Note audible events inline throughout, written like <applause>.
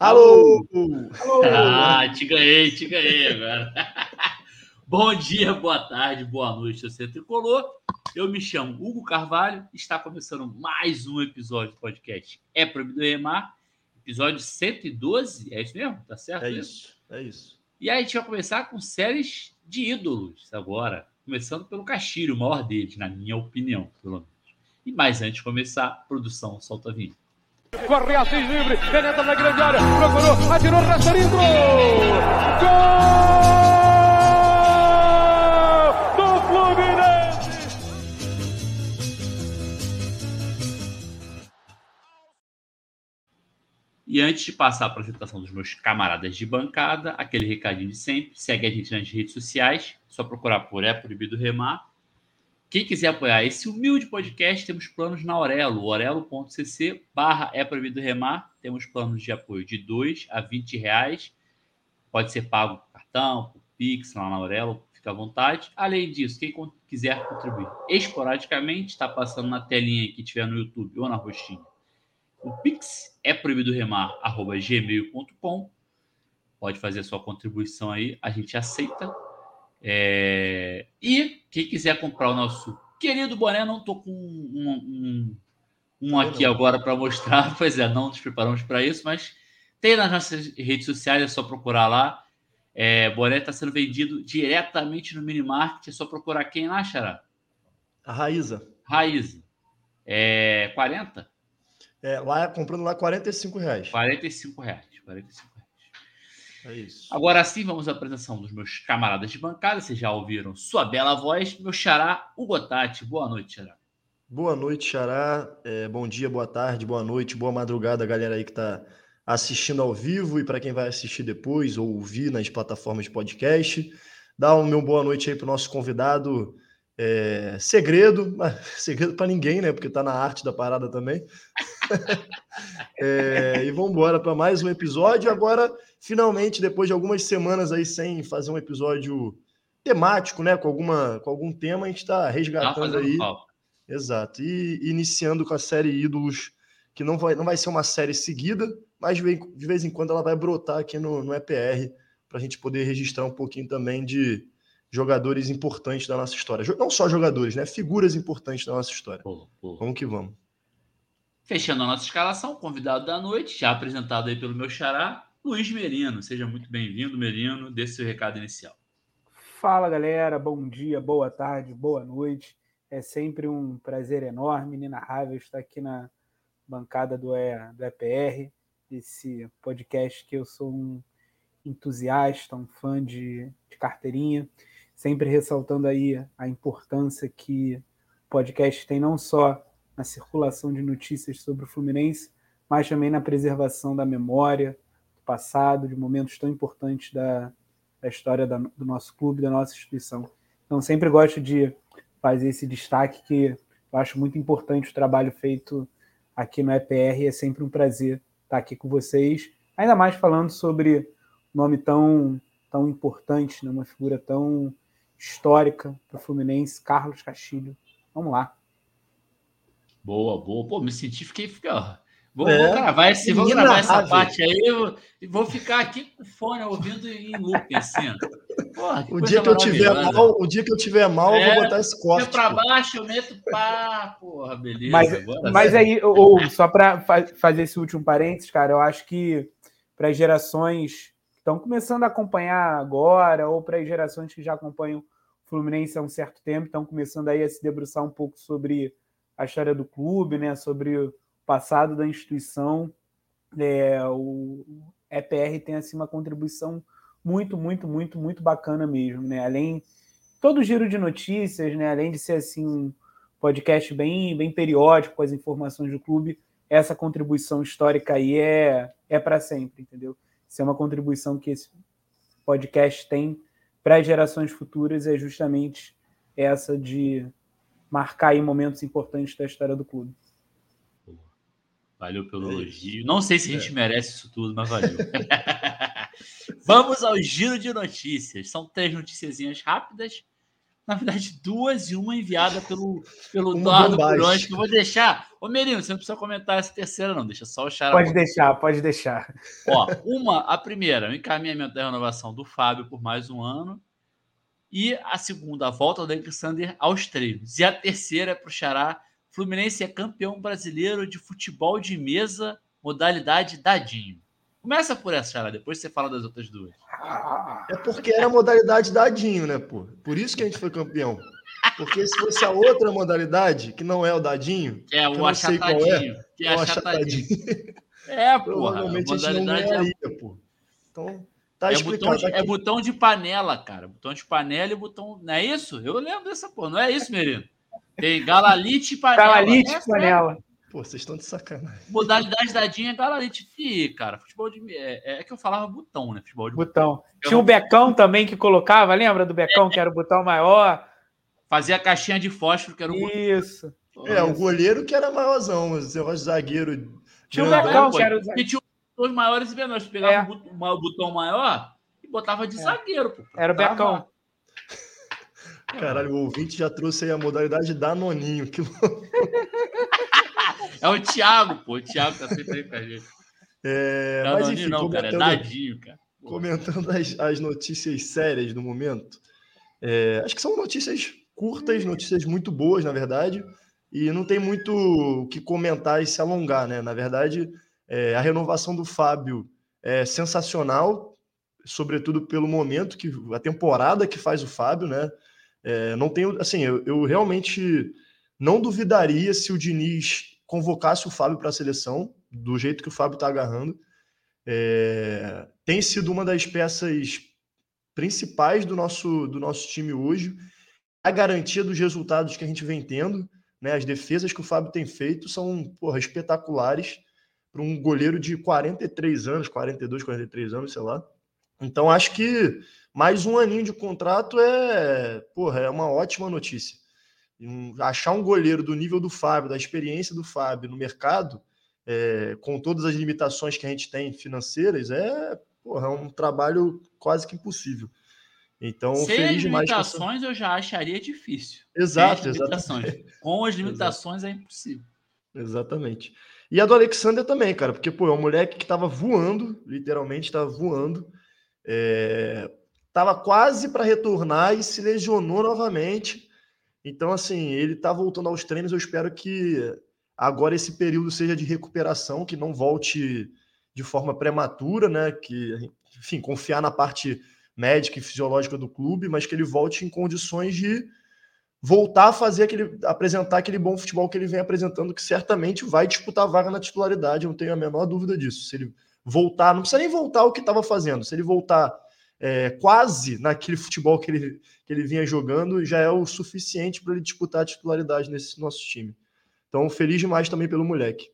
Alô! Alô! Ah, te ganhei, te ganhei agora. <laughs> Bom dia, boa tarde, boa noite, você tricolor. Eu me chamo Hugo Carvalho. Está começando mais um episódio do podcast É Proibido Remar. Episódio 112, é isso mesmo? Tá certo? É isso, é isso. E aí a gente vai começar com séries de ídolos agora. Começando pelo Castilho, o maior deles, na minha opinião, pelo menos. E mais antes de começar, produção solta vinho. Corre Assis livre, penetra na grande área, procurou, atirou, Rasterinho, gol! Do Fluminense! E antes de passar a apresentação dos meus camaradas de bancada, aquele recadinho de sempre, segue a gente nas redes sociais, só procurar por É Proibido Remar quem quiser apoiar esse humilde podcast, temos planos na Aurelo, orelo.cc barra é proibido remar. Temos planos de apoio de 2 a 20 reais. Pode ser pago por cartão, por Pix, lá na Aurelo, fica à vontade. Além disso, quem quiser contribuir esporadicamente, está passando na telinha que tiver no YouTube ou na rostinha. O Pix é proibido remar, arroba gmail.com. Pode fazer a sua contribuição aí, a gente aceita é... E quem quiser comprar o nosso querido boné, não estou com um, um, um aqui agora para mostrar. <laughs> Pois é, não nos preparamos para isso, mas tem nas nossas redes sociais, é só procurar lá. É, boné está sendo vendido diretamente no Minimarket. É só procurar quem lá, Xará? A Raíza. Raíza. É 40? É, lá comprando lá 45 reais. 45 reais. 45 é isso. Agora sim, vamos à apresentação dos meus camaradas de bancada. Vocês já ouviram sua bela voz. Meu xará, o Gotati. Boa noite, xará. Boa noite, xará. É, bom dia, boa tarde, boa noite, boa madrugada, galera aí que está assistindo ao vivo e para quem vai assistir depois ou ouvir nas plataformas de podcast. Dá um meu boa noite aí para o nosso convidado. É, segredo, <laughs> segredo para ninguém, né? Porque está na arte da parada também. <laughs> é, e vamos embora para mais um episódio. Agora finalmente, depois de algumas semanas aí sem fazer um episódio temático, né, com, alguma, com algum tema, a gente está resgatando tá aí. Pau. Exato. E iniciando com a série Ídolos, que não vai, não vai ser uma série seguida, mas de vez em quando ela vai brotar aqui no, no EPR para a gente poder registrar um pouquinho também de jogadores importantes da nossa história. Não só jogadores, né? Figuras importantes da nossa história. Vamos que vamos. Fechando a nossa escalação, convidado da noite, já apresentado aí pelo meu xará, Luiz Merino. Seja muito bem-vindo, Merino. Dê seu recado inicial. Fala, galera. Bom dia, boa tarde, boa noite. É sempre um prazer enorme, inenarrável estar aqui na bancada do, e, do EPR, esse podcast que eu sou um entusiasta, um fã de, de carteirinha, sempre ressaltando aí a importância que o podcast tem não só na circulação de notícias sobre o Fluminense, mas também na preservação da memória, passado, de momentos tão importantes da, da história da, do nosso clube, da nossa instituição. Então, sempre gosto de fazer esse destaque que eu acho muito importante o trabalho feito aqui no EPR. É sempre um prazer estar aqui com vocês, ainda mais falando sobre um nome tão, tão importante, né? uma figura tão histórica para o Fluminense, Carlos Castilho. Vamos lá. Boa, boa. Pô, me senti, fiquei, fiquei Vou, é. vou gravar, esse, vou gravar essa parte aí e vou ficar aqui com o fone ouvindo em loop, assim. Porra, o, dia que eu tiver mal, o dia que eu tiver mal, é, eu vou é, botar esse corte. para baixo, eu meto pá, porra, beleza. Mas, mas aí, ou, só para fa fazer esse último parênteses, cara, eu acho que para as gerações que estão começando a acompanhar agora, ou para as gerações que já acompanham o Fluminense há um certo tempo, estão começando aí a se debruçar um pouco sobre a história do clube, né? Sobre passado da instituição, é, o EPR tem assim uma contribuição muito, muito, muito, muito bacana mesmo, né? Além todo o giro de notícias, né? Além de ser assim um podcast bem, bem periódico com as informações do clube, essa contribuição histórica aí é, é para sempre, entendeu? Isso é uma contribuição que esse podcast tem para as gerações futuras é justamente essa de marcar aí momentos importantes da história do clube. Valeu pelo é elogio. Não sei se a gente é. merece isso tudo, mas valeu. <laughs> <laughs> Vamos ao giro de notícias. São três noticiazinhas rápidas. Na verdade, duas e uma enviada pelo, pelo Eduardo Bulhões, que eu vou deixar. Ô, Merino, você não precisa comentar essa terceira, não. Deixa só o Xará. Pode deixar, pode deixar. Ó, <laughs> uma, a primeira, o encaminhamento da renovação do Fábio por mais um ano. E a segunda, a volta do Alexander aos treinos. E a terceira é para o Xará. Fluminense é campeão brasileiro de futebol de mesa, modalidade dadinho. Começa por essa, Xará, depois você fala das outras duas. É porque era a modalidade dadinho, né, pô? Por isso que a gente foi campeão. Porque se fosse a outra modalidade, que não é o dadinho, que é o achatadinho. É, que é o achatadinho. É. Provavelmente a ganharia, é... pô. Então, tá é botão, de, é botão de panela, cara. Botão de panela e botão... Não é isso? Eu lembro dessa porra. Não é isso, Merino? Tem galalite e panela. Galalite e panela. Pô, vocês estão de sacanagem. Modalidade dadinha é galarete. Ih, cara, futebol de. É, é, que eu falava botão, né? Futebol de botão. botão. Tinha o Becão também que colocava, lembra do Becão, é. que era o botão maior? Fazia a caixinha de fósforo, que era o Isso. É, o goleiro que era maiorzão, mas o zagueiro. Tinha o Becão, que era o zagueiro. tinha os maiores e menores. Pegava é. o botão maior e botava de é. zagueiro. Pô. Era o Becão. Caralho, o ouvinte já trouxe aí a modalidade Danoninho. Que <laughs> É o Thiago, pô. O Thiago tá sempre aí com a gente. É, não, mas enfim, não, cara, é dadinho, cara. Comentando as, as notícias sérias do momento. É, acho que são notícias curtas, notícias muito boas, na verdade. E não tem muito o que comentar e se alongar, né? Na verdade, é, a renovação do Fábio é sensacional, sobretudo pelo momento que a temporada que faz o Fábio, né? É, não tenho, assim, eu, eu realmente não duvidaria se o Diniz convocasse o Fábio para a seleção, do jeito que o Fábio está agarrando. É, tem sido uma das peças principais do nosso, do nosso time hoje. A garantia dos resultados que a gente vem tendo, né? As defesas que o Fábio tem feito são porra, espetaculares para um goleiro de 43 anos, 42, 43 anos, sei lá. Então acho que mais um aninho de contrato é, porra, é uma ótima notícia achar um goleiro do nível do Fábio, da experiência do Fábio no mercado, é, com todas as limitações que a gente tem financeiras, é, porra, é um trabalho quase que impossível. Então, Sem feliz as limitações, eu já acharia difícil. Exato, exatamente. Com as limitações Exato. é impossível. Exatamente. E a do Alexander também, cara, porque pô, é um moleque que estava voando, literalmente estava voando, estava quase para retornar e se lesionou novamente. Então, assim, ele está voltando aos treinos. Eu espero que agora esse período seja de recuperação, que não volte de forma prematura, né? Que, enfim, confiar na parte médica e fisiológica do clube, mas que ele volte em condições de voltar a fazer aquele, apresentar aquele bom futebol que ele vem apresentando, que certamente vai disputar a vaga na titularidade, eu não tenho a menor dúvida disso. Se ele voltar, não precisa nem voltar ao que estava fazendo, se ele voltar é, quase naquele futebol que ele, que ele vinha jogando, já é o suficiente para ele disputar a titularidade nesse nosso time. Então, feliz demais também pelo moleque.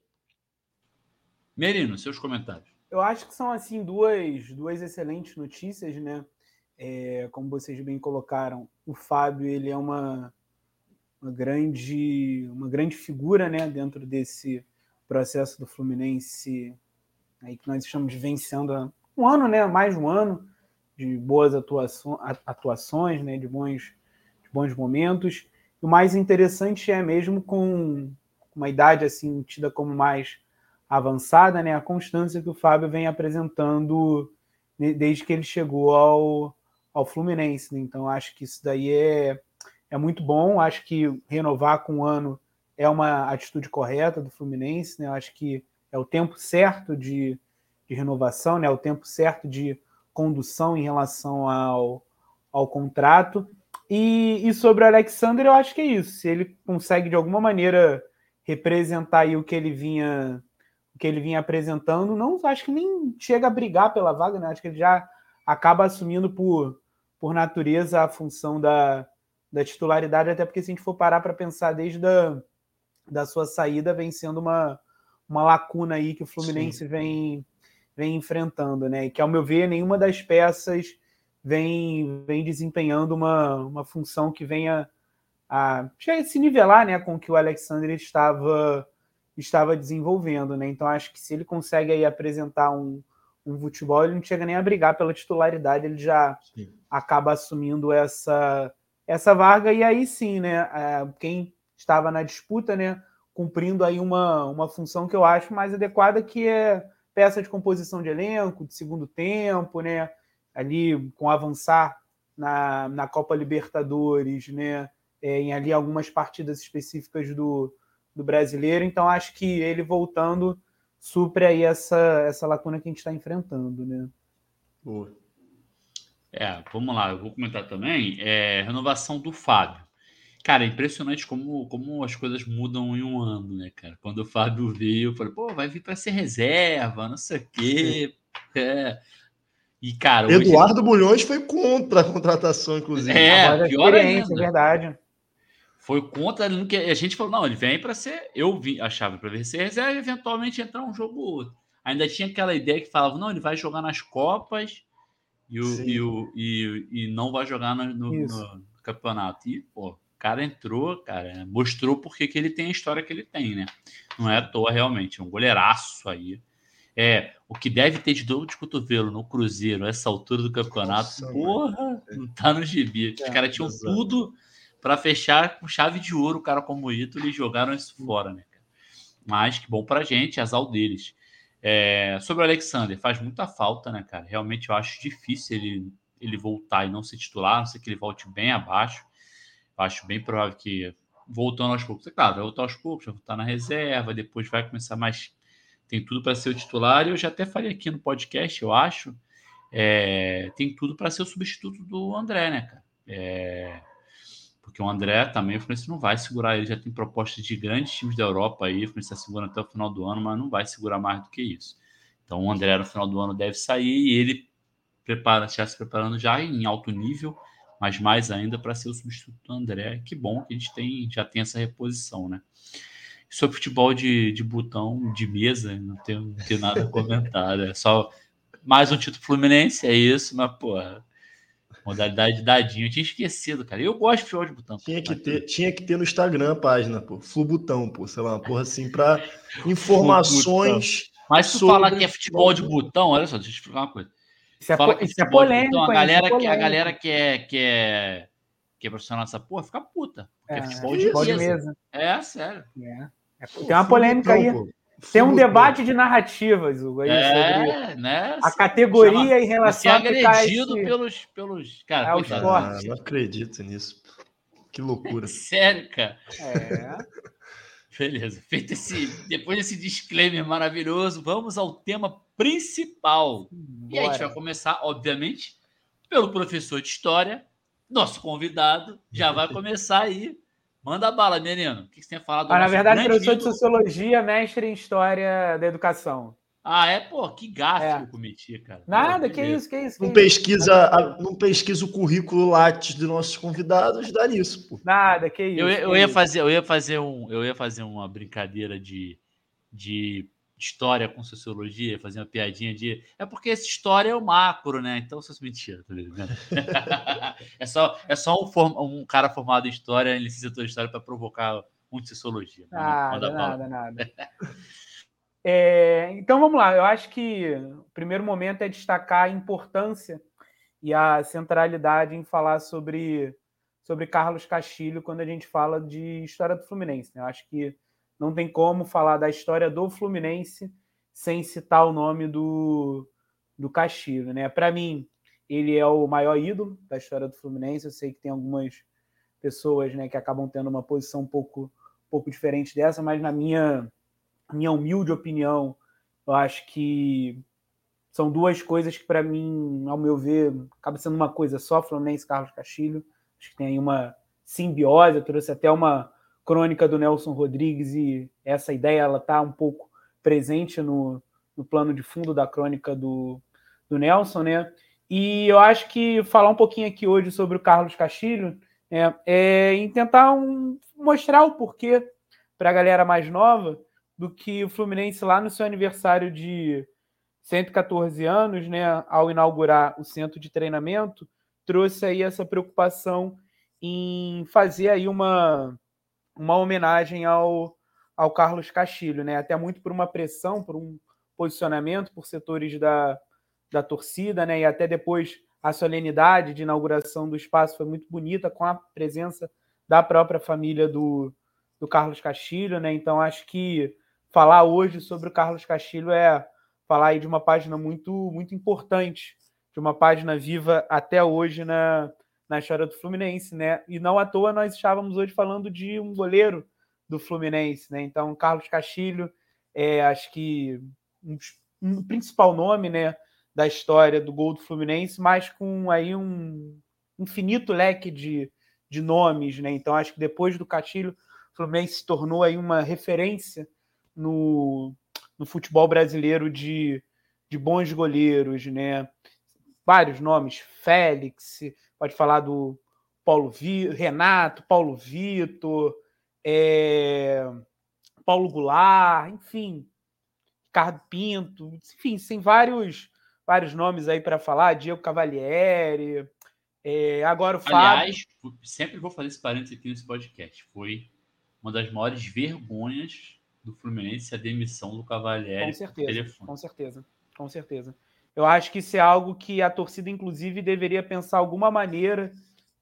Merino, seus comentários. Eu acho que são assim duas, duas excelentes notícias, né? É, como vocês bem colocaram, o Fábio ele é uma, uma grande uma grande figura, né, dentro desse processo do Fluminense aí que nós estamos vencendo um ano, né, mais um ano de boas atuações, né, de, bons, de bons momentos. O mais interessante é mesmo com uma idade assim tida como mais avançada, né, a constância que o Fábio vem apresentando desde que ele chegou ao, ao Fluminense. Né? Então acho que isso daí é, é muito bom. Acho que renovar com um ano é uma atitude correta do Fluminense. Né? Acho que é o tempo certo de, de renovação, né? o tempo certo de condução em relação ao, ao contrato. E, e sobre o Alexander, eu acho que é isso. Se ele consegue de alguma maneira representar aí o que ele vinha o que ele vinha apresentando, não acho que nem chega a brigar pela vaga, né? Acho que ele já acaba assumindo por, por natureza a função da, da titularidade, até porque se a gente for parar para pensar desde a da sua saída, vem sendo uma, uma lacuna aí que o Fluminense Sim. vem vem enfrentando, né? E que, ao meu ver, nenhuma das peças vem, vem desempenhando uma, uma função que venha a, a se nivelar né, com o que o Alexander estava, estava desenvolvendo. Né? Então, acho que se ele consegue aí apresentar um, um futebol, ele não chega nem a brigar pela titularidade, ele já Sim. acaba assumindo essa, essa vaga, e aí sim, né? Quem estava na disputa, né? Cumprindo aí uma, uma função que eu acho mais adequada, que é peça de composição de elenco, de segundo tempo, né? Ali com avançar na, na Copa Libertadores, né? É, em ali algumas partidas específicas do, do brasileiro. Então, acho que ele voltando supre aí essa, essa lacuna que a gente está enfrentando, né? Boa. É, vamos lá, eu vou comentar também. É, renovação do Fábio. Cara, é impressionante como, como as coisas mudam em um ano, né, cara? Quando o Fábio veio, eu falei, pô, vai vir para ser reserva, não sei o quê. É. E, cara. Eduardo hoje... Bulhões foi contra a contratação, inclusive. É, pior ainda. É verdade. Foi contra no que a gente falou, não, ele vem para ser. Eu vi, achava para ver ser reserva e eventualmente entrar um jogo ou outro. Ainda tinha aquela ideia que falava, não, ele vai jogar nas Copas e, o, e, o, e, e não vai jogar no, no, no campeonato. E, pô, cara entrou, cara, mostrou porque que ele tem a história que ele tem, né? Não é à toa, realmente. É um goleiraço aí. É, o que deve ter de dor de cotovelo no Cruzeiro, essa altura do campeonato, Nossa, porra, mano. não tá no gibi. Os é, caras tinham exato. tudo para fechar com chave de ouro o cara como o Ítalo e jogaram isso fora, né? Mas que bom pra gente, azar deles. É, sobre o Alexander, faz muita falta, né, cara? Realmente eu acho difícil ele, ele voltar e não ser titular, a não ser que ele volte bem abaixo acho bem provável que voltando aos poucos, é claro, vai voltar aos poucos, vai voltar na reserva, depois vai começar mais. Tem tudo para ser o titular, e eu já até falei aqui no podcast, eu acho. É, tem tudo para ser o substituto do André, né, cara? É, porque o André também, o Fluminense não vai segurar, ele já tem propostas de grandes times da Europa aí, o Fluminense está segurando até o final do ano, mas não vai segurar mais do que isso. Então o André no final do ano deve sair e ele prepara, já se preparando já em alto nível mas mais ainda para ser o substituto do André. Que bom que a gente tem, já tem essa reposição, né? Sobre futebol de, de botão, de mesa, não tenho, não tenho nada a comentar. É só mais um título Fluminense, é isso, mas, porra, modalidade de dadinho. Eu tinha esquecido, cara. Eu gosto de futebol de botão. Tinha que, ter, tinha que ter no Instagram a página, pô. Flubutão, pô. Sei lá, uma porra assim, para informações. Mas tu falar que é futebol de botão, olha só, deixa eu te explicar uma coisa. Isso é, Fala que isso é polêmico. Então, a galera, é que, a galera que é, que é, que é profissional dessa porra fica puta. Porque é, é futebol de, mesa. de mesa. É, sério. É. é tem uma polêmica aí. Tem um debate de narrativas, Hugo, aí, é, né? a categoria Chama, em relação a agredido esse... pelos, pelos cara, é, ah, não acredito nisso. Que loucura. <laughs> Sério, cara. É. <laughs> Beleza. Feito esse, depois desse disclaimer maravilhoso, vamos ao tema principal. Bora. E a gente vai começar, obviamente, pelo professor de história, nosso convidado. Já vai <laughs> começar aí. Manda bala, menino. O que você tem falado? Ah, na verdade, professor de sociologia, mestre em história da educação. Ah, é? Pô, que gafe é. eu cometi, cara. Nada, Pô, que, que isso, que isso. Que não, pesquisa, não pesquisa o currículo Lattes dos nossos convidados, dá nisso, pô. Nada, que isso. Eu, eu ia isso. fazer, eu ia fazer um, eu ia fazer uma brincadeira de, de história com sociologia, fazer uma piadinha de. É porque essa história é o macro, né? Então, isso é mentira, tá ligado? <laughs> é só, é só um, form, um cara formado em história, em licenciatura de história, para provocar muito sociologia. Nada, nada, nada. <laughs> É, então vamos lá, eu acho que o primeiro momento é destacar a importância e a centralidade em falar sobre, sobre Carlos Castilho quando a gente fala de história do Fluminense. Né? Eu acho que não tem como falar da história do Fluminense sem citar o nome do, do Castilho. Né? Para mim, ele é o maior ídolo da história do Fluminense. Eu sei que tem algumas pessoas né, que acabam tendo uma posição um pouco, um pouco diferente dessa, mas na minha minha humilde opinião, eu acho que são duas coisas que, para mim, ao meu ver, acaba sendo uma coisa só, Fluminense e Carlos Castilho. Acho que tem aí uma simbiose, eu trouxe até uma crônica do Nelson Rodrigues e essa ideia ela está um pouco presente no, no plano de fundo da crônica do, do Nelson, né? E eu acho que falar um pouquinho aqui hoje sobre o Carlos Castilho é, é em tentar um, mostrar o porquê para a galera mais nova do que o Fluminense lá no seu aniversário de 114 anos, né, ao inaugurar o centro de treinamento, trouxe aí essa preocupação em fazer aí uma, uma homenagem ao, ao Carlos Castilho, né? Até muito por uma pressão, por um posicionamento por setores da, da torcida, né? E até depois a solenidade de inauguração do espaço foi muito bonita, com a presença da própria família do, do Carlos Castilho, né? Então acho que falar hoje sobre o Carlos Castilho é falar aí de uma página muito muito importante, de uma página viva até hoje na, na história do Fluminense, né? E não à toa nós estávamos hoje falando de um goleiro do Fluminense, né? Então Carlos Castilho é acho que um, um principal nome, né? da história do gol do Fluminense, mas com aí um infinito leque de, de nomes, né? Então acho que depois do Castilho, o Fluminense se tornou aí uma referência no, no futebol brasileiro de, de bons goleiros, né? Vários nomes, Félix, pode falar do Paulo Vi, Renato, Paulo Vitor, é, Paulo Goulart, enfim, Ricardo Pinto, enfim, tem vários vários nomes aí para falar, Diego Cavalieri, é, agora o Fábio. Aliás, sempre vou fazer esse parênteses aqui nesse podcast. Foi uma das maiores vergonhas do Fluminense a demissão do Cavalieri. Com certeza, com certeza, com certeza. Eu acho que isso é algo que a torcida, inclusive, deveria pensar alguma maneira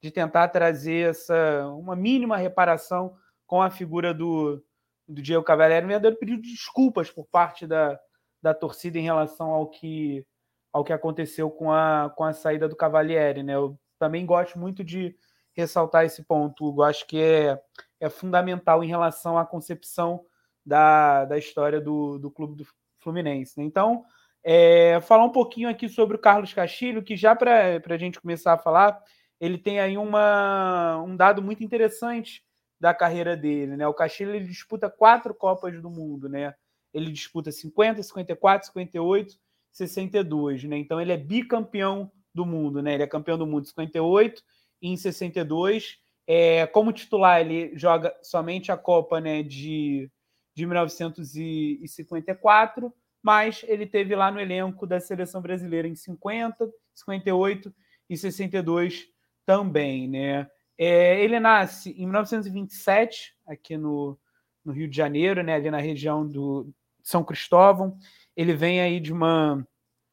de tentar trazer essa uma mínima reparação com a figura do, do Diego Cavalieri, verdadeiro pedido de desculpas por parte da, da torcida em relação ao que ao que aconteceu com a, com a saída do Cavalieri, né? Eu também gosto muito de ressaltar esse ponto, Hugo. Acho que é, é fundamental em relação à concepção da, da história do, do clube do Fluminense. Né? Então, é, falar um pouquinho aqui sobre o Carlos Castilho, que já para a gente começar a falar, ele tem aí uma, um dado muito interessante da carreira dele. Né? O Castilho ele disputa quatro Copas do Mundo, né? Ele disputa 50, 54, 58 62, né? Então ele é bicampeão do mundo, né? Ele é campeão do mundo em 58 e em 62. É, como titular, ele joga somente a Copa né, de, de 1954, mas ele teve lá no elenco da seleção brasileira em 50, 58 e 62 também, né? É, ele nasce em 1927 aqui no, no Rio de Janeiro, né, ali na região do São Cristóvão. Ele vem aí de uma,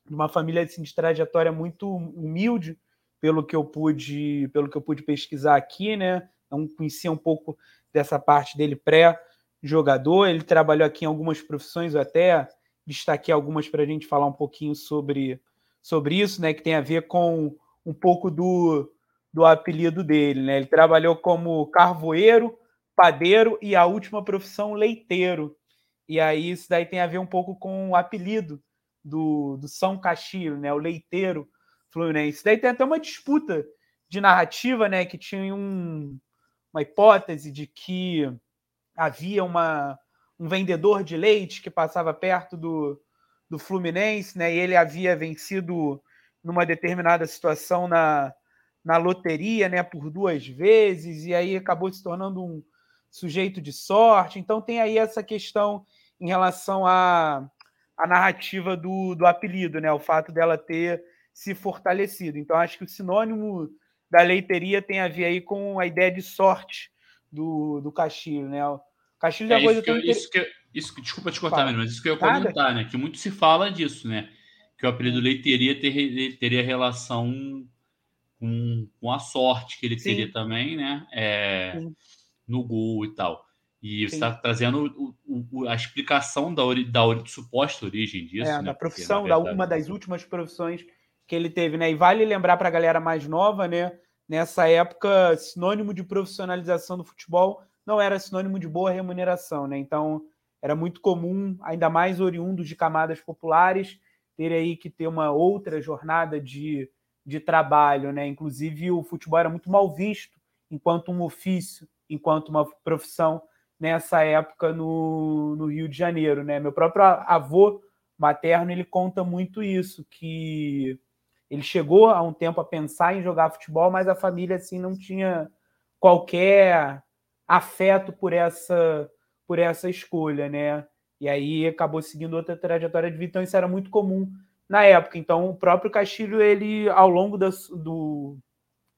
de uma família assim, de trajetória muito humilde, pelo que eu pude, pelo que eu pude pesquisar aqui, né? Não conhecia um pouco dessa parte dele pré-jogador. Ele trabalhou aqui em algumas profissões, eu até destaquei algumas para a gente falar um pouquinho sobre, sobre isso, né? Que tem a ver com um pouco do, do apelido dele, né? Ele trabalhou como carvoeiro, padeiro e a última profissão leiteiro. E aí isso daí tem a ver um pouco com o apelido do, do São Castilho, né? O leiteiro fluminense. Daí tem até uma disputa de narrativa, né? Que tinha um, uma hipótese de que havia uma, um vendedor de leite que passava perto do, do Fluminense, né? E ele havia vencido numa determinada situação na, na loteria, né? Por duas vezes, e aí acabou se tornando um sujeito de sorte. Então tem aí essa questão em relação à, à narrativa do, do apelido, né? O fato dela ter se fortalecido. Então, acho que o sinônimo da leiteria tem a ver aí com a ideia de sorte do, do Castilho, né? Castilho é, coisa isso que, eu, isso que eu, isso, desculpa te cortar, mas isso que eu ia comentar, né? Que muito se fala disso, né? Que o apelido leiteria ter, teria relação com, com a sorte que ele Sim. teria também, né? É, no gol e tal. E você está trazendo o, o, a explicação da, ori, da ori, suposta origem disso. É, né? da profissão, Porque, da uma das últimas profissões que ele teve, né? E vale lembrar para a galera mais nova, né? Nessa época, sinônimo de profissionalização do futebol não era sinônimo de boa remuneração, né? Então, era muito comum, ainda mais oriundos de camadas populares, ter aí que ter uma outra jornada de, de trabalho, né? Inclusive, o futebol era muito mal visto enquanto um ofício, enquanto uma profissão nessa época no, no Rio de Janeiro, né? Meu próprio avô materno ele conta muito isso, que ele chegou há um tempo a pensar em jogar futebol, mas a família assim não tinha qualquer afeto por essa por essa escolha, né? E aí acabou seguindo outra trajetória de vida, então isso era muito comum na época. Então o próprio Castilho ele ao longo do, do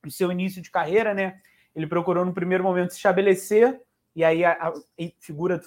seu início de carreira, né? Ele procurou no primeiro momento se estabelecer e aí a, a figura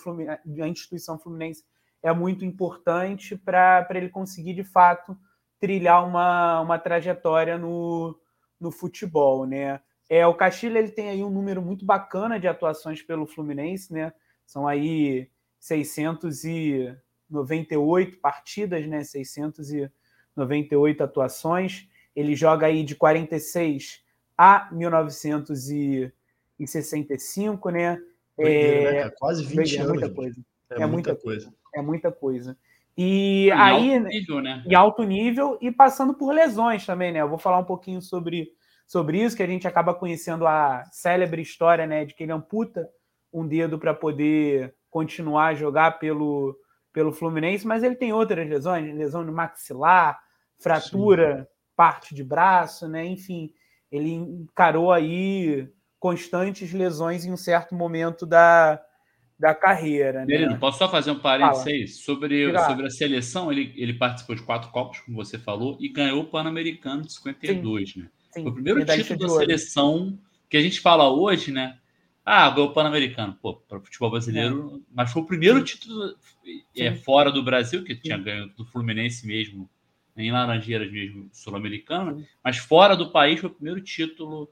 da instituição fluminense é muito importante para ele conseguir, de fato, trilhar uma, uma trajetória no, no futebol, né? É, o Castilho ele tem aí um número muito bacana de atuações pelo Fluminense, né? São aí 698 partidas, né? 698 atuações. Ele joga aí de 46 a 1965, né? é, né Quase 20 é anos. Muita coisa. É, é muita coisa. É muita coisa. E em aí. Alto nível, né? Em alto nível e passando por lesões também, né? Eu vou falar um pouquinho sobre, sobre isso, que a gente acaba conhecendo a célebre história, né? De que ele amputa um dedo para poder continuar a jogar pelo, pelo Fluminense, mas ele tem outras lesões, lesão de maxilar, fratura, Sim. parte de braço, né? Enfim, ele encarou aí constantes lesões em um certo momento da, da carreira. Né? posso só fazer um parênteses sobre, sobre a seleção? Ele, ele participou de quatro Copas, como você falou, e ganhou o Pan-Americano de 52, Sim. né? Sim. Foi o primeiro título da seleção que a gente fala hoje, né? Ah, ganhou o Pan-Americano. Pô, para o futebol brasileiro. É. Mas foi o primeiro Sim. título é, fora do Brasil, que tinha ganho do Fluminense mesmo, em Laranjeiras mesmo, sul-americano. Mas fora do país foi o primeiro título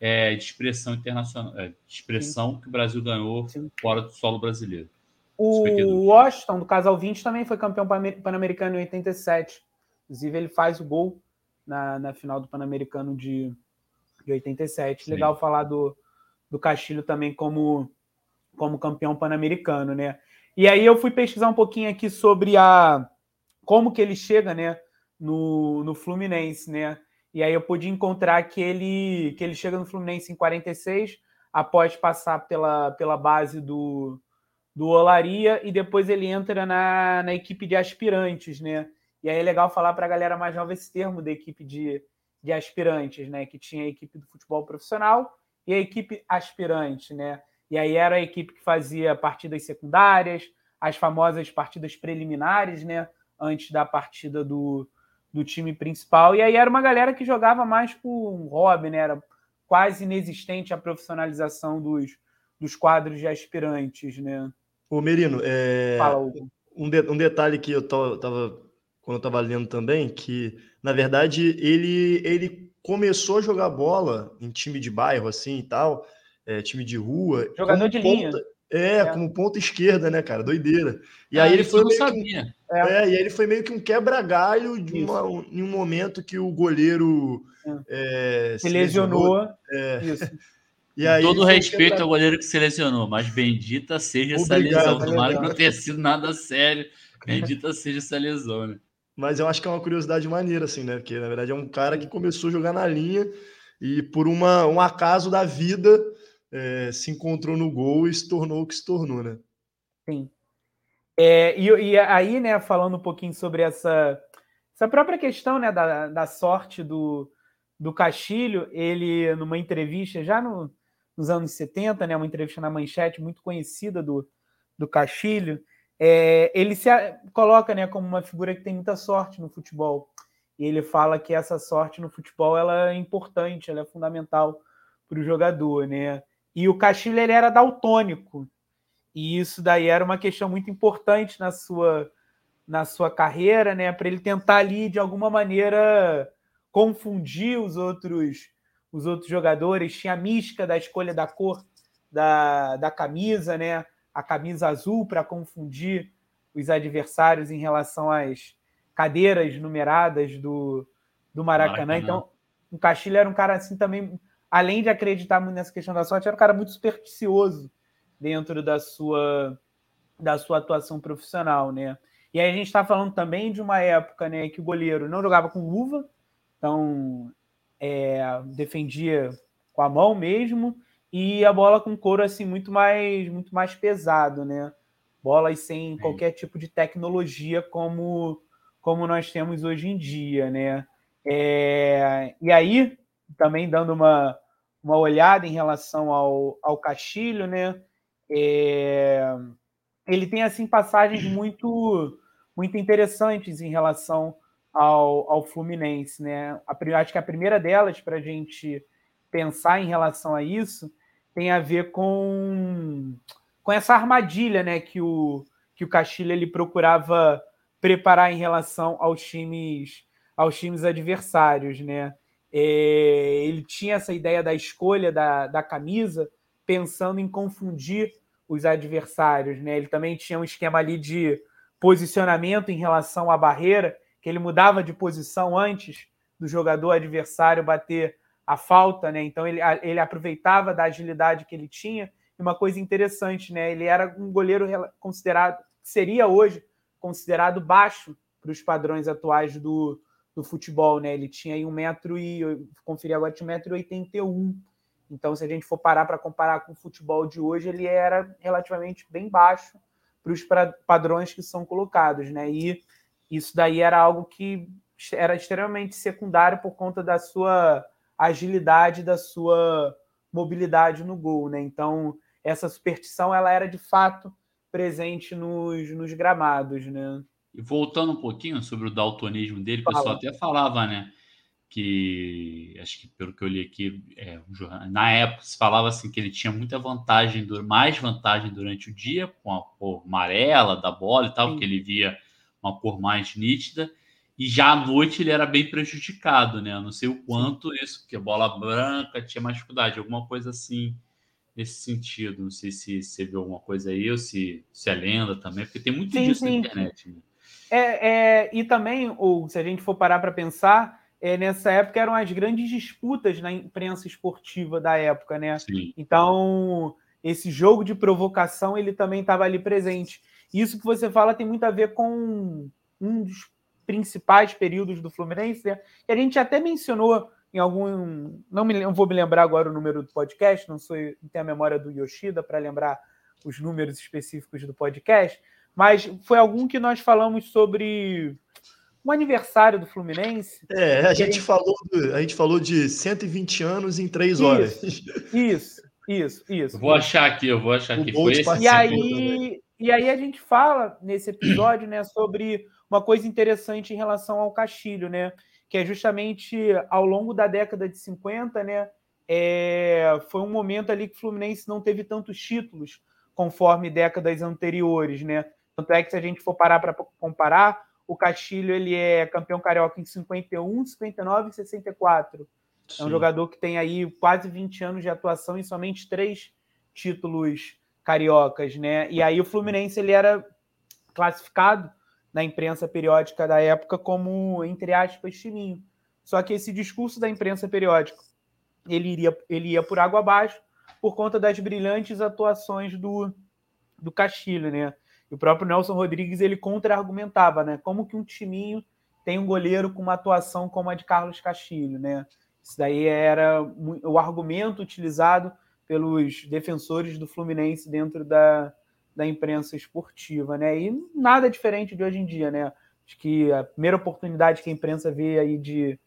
é, de expressão internacional, é, de expressão que o Brasil ganhou fora do solo brasileiro. O Washington, do Casal 20, também foi campeão pan-americano em 87. Inclusive, ele faz o gol na, na final do Pan-Americano de, de 87. Sim. Legal falar do, do Castilho também como, como campeão pan-americano, né? E aí eu fui pesquisar um pouquinho aqui sobre a como que ele chega, né, no, no Fluminense, né? E aí eu pude encontrar que ele, que ele chega no Fluminense em 46, após passar pela, pela base do, do Olaria, e depois ele entra na, na equipe de aspirantes, né? E aí é legal falar para a galera mais nova esse termo da equipe de, de aspirantes, né? Que tinha a equipe do futebol profissional e a equipe aspirante, né? E aí era a equipe que fazia partidas secundárias, as famosas partidas preliminares, né? Antes da partida do, do time principal. E aí era uma galera que jogava mais por um hobby, né? Era quase inexistente a profissionalização dos, dos quadros de aspirantes, né? Ô, Merino, é... Fala, um, de, um detalhe que eu tava quando eu estava lendo também, que na verdade ele ele começou a jogar bola em time de bairro assim e tal, é, time de rua, jogador de ponta, linha. É, é, como ponta esquerda, né, cara? Doideira. E ah, aí ele foi meio sabia. Que, é. é. e aí ele foi meio que um quebra-galho de uma, em um momento que o goleiro é. É, se, lesionou. lesionou. É. Isso. <laughs> E aí, todo respeito ao goleiro que se lesionou, mas bendita seja Obrigado, essa lesão. Tomara que não tenha sido nada sério. Bendita seja essa lesão, né? Mas eu acho que é uma curiosidade maneira, assim, né? Porque na verdade é um cara que começou a jogar na linha e por uma, um acaso da vida é, se encontrou no gol e se tornou o que se tornou, né? Sim. É, e, e, aí, né, falando um pouquinho sobre essa, essa própria questão né, da, da sorte do, do Castilho, ele, numa entrevista já no, nos anos 70, né, uma entrevista na Manchete muito conhecida do, do Castilho, é, ele se coloca né, como uma figura que tem muita sorte no futebol. E ele fala que essa sorte no futebol ela é importante, ela é fundamental para o jogador, né? E o Castilho ele era daltônico. E isso daí era uma questão muito importante na sua na sua carreira, né, para ele tentar ali de alguma maneira confundir os outros os outros jogadores, tinha a mística da escolha da cor da, da camisa, né? A camisa azul para confundir os adversários em relação às cadeiras numeradas do, do Maracanã. Maracanã. Então, o Castilho era um cara assim também além de acreditar muito nessa questão da sorte, era um cara muito supersticioso dentro da sua, da sua atuação profissional, né? E aí a gente está falando também de uma época né, que o goleiro não jogava com luva, então é, defendia com a mão mesmo, e a bola com couro assim muito mais muito mais pesado, né? Bolas sem Sim. qualquer tipo de tecnologia como como nós temos hoje em dia, né? É, e aí também dando uma, uma olhada em relação ao, ao Castilho, né? É, ele tem assim passagens muito muito interessantes em relação ao, ao Fluminense, né? A, acho que a primeira delas para a gente pensar em relação a isso tem a ver com, com essa armadilha, né? Que o que o Castilho ele procurava preparar em relação aos times aos times adversários, né? É, ele tinha essa ideia da escolha da, da camisa pensando em confundir os adversários, né? Ele também tinha um esquema ali de posicionamento em relação à barreira, que ele mudava de posição antes do jogador adversário bater a falta, né? Então ele, ele aproveitava da agilidade que ele tinha. E uma coisa interessante, né? Ele era um goleiro considerado, seria hoje considerado baixo para os padrões atuais do, do futebol, né? Ele tinha aí um metro e conferi agora tinha um metro e oitenta e um. Então, se a gente for parar para comparar com o futebol de hoje, ele era relativamente bem baixo para os padrões que são colocados, né? E isso daí era algo que era extremamente secundário por conta da sua agilidade, da sua mobilidade no gol, né? Então, essa superstição ela era de fato presente nos, nos gramados, né? E voltando um pouquinho sobre o daltonismo dele, Fala. o pessoal até falava, né? Que acho que pelo que eu li aqui, é, na época se falava assim que ele tinha muita vantagem, mais vantagem durante o dia, com a cor amarela da bola e tal, Sim. porque ele via uma cor mais nítida, e já à noite ele era bem prejudicado, né? Eu não sei o quanto isso, porque a bola branca tinha mais dificuldade, alguma coisa assim nesse sentido. Não sei se você viu alguma coisa aí ou se, se é lenda também, porque tem muito sim, disso sim. na internet. Né? É, é, e também, ou se a gente for parar para pensar, é, nessa época eram as grandes disputas na imprensa esportiva da época, né? Sim. Então, esse jogo de provocação ele também estava ali presente. Isso que você fala tem muito a ver com um dos principais períodos do Fluminense, né? que a gente até mencionou em algum. Não, me, não vou me lembrar agora o número do podcast, não, sou, não tenho a memória do Yoshida para lembrar os números específicos do podcast, mas foi algum que nós falamos sobre um aniversário do Fluminense. É, a gente, falou, a gente falou de 120 anos em três horas. Isso, isso, isso. vou achar aqui, eu vou achar aqui. Foi esse e aí, e aí a gente fala nesse episódio, né, sobre uma coisa interessante em relação ao Castilho, né? Que é justamente ao longo da década de 50, né? É, foi um momento ali que o Fluminense não teve tantos títulos conforme décadas anteriores, né? Tanto é que se a gente for parar para comparar, o Castilho ele é campeão carioca em 51, 59 e 64. Sim. É um jogador que tem aí quase 20 anos de atuação e somente três títulos cariocas, né? E aí o Fluminense ele era classificado na imprensa periódica da época como, entre aspas, timinho. Só que esse discurso da imprensa periódica ele iria, ele ia por água abaixo por conta das brilhantes atuações do, do Castilho, né? E o próprio Nelson Rodrigues ele contra-argumentava, né? Como que um timinho tem um goleiro com uma atuação como a de Carlos Castilho, né? Isso daí era o argumento utilizado pelos defensores do Fluminense dentro da, da imprensa esportiva, né? E nada diferente de hoje em dia, né? Acho que a primeira oportunidade que a imprensa vê aí de,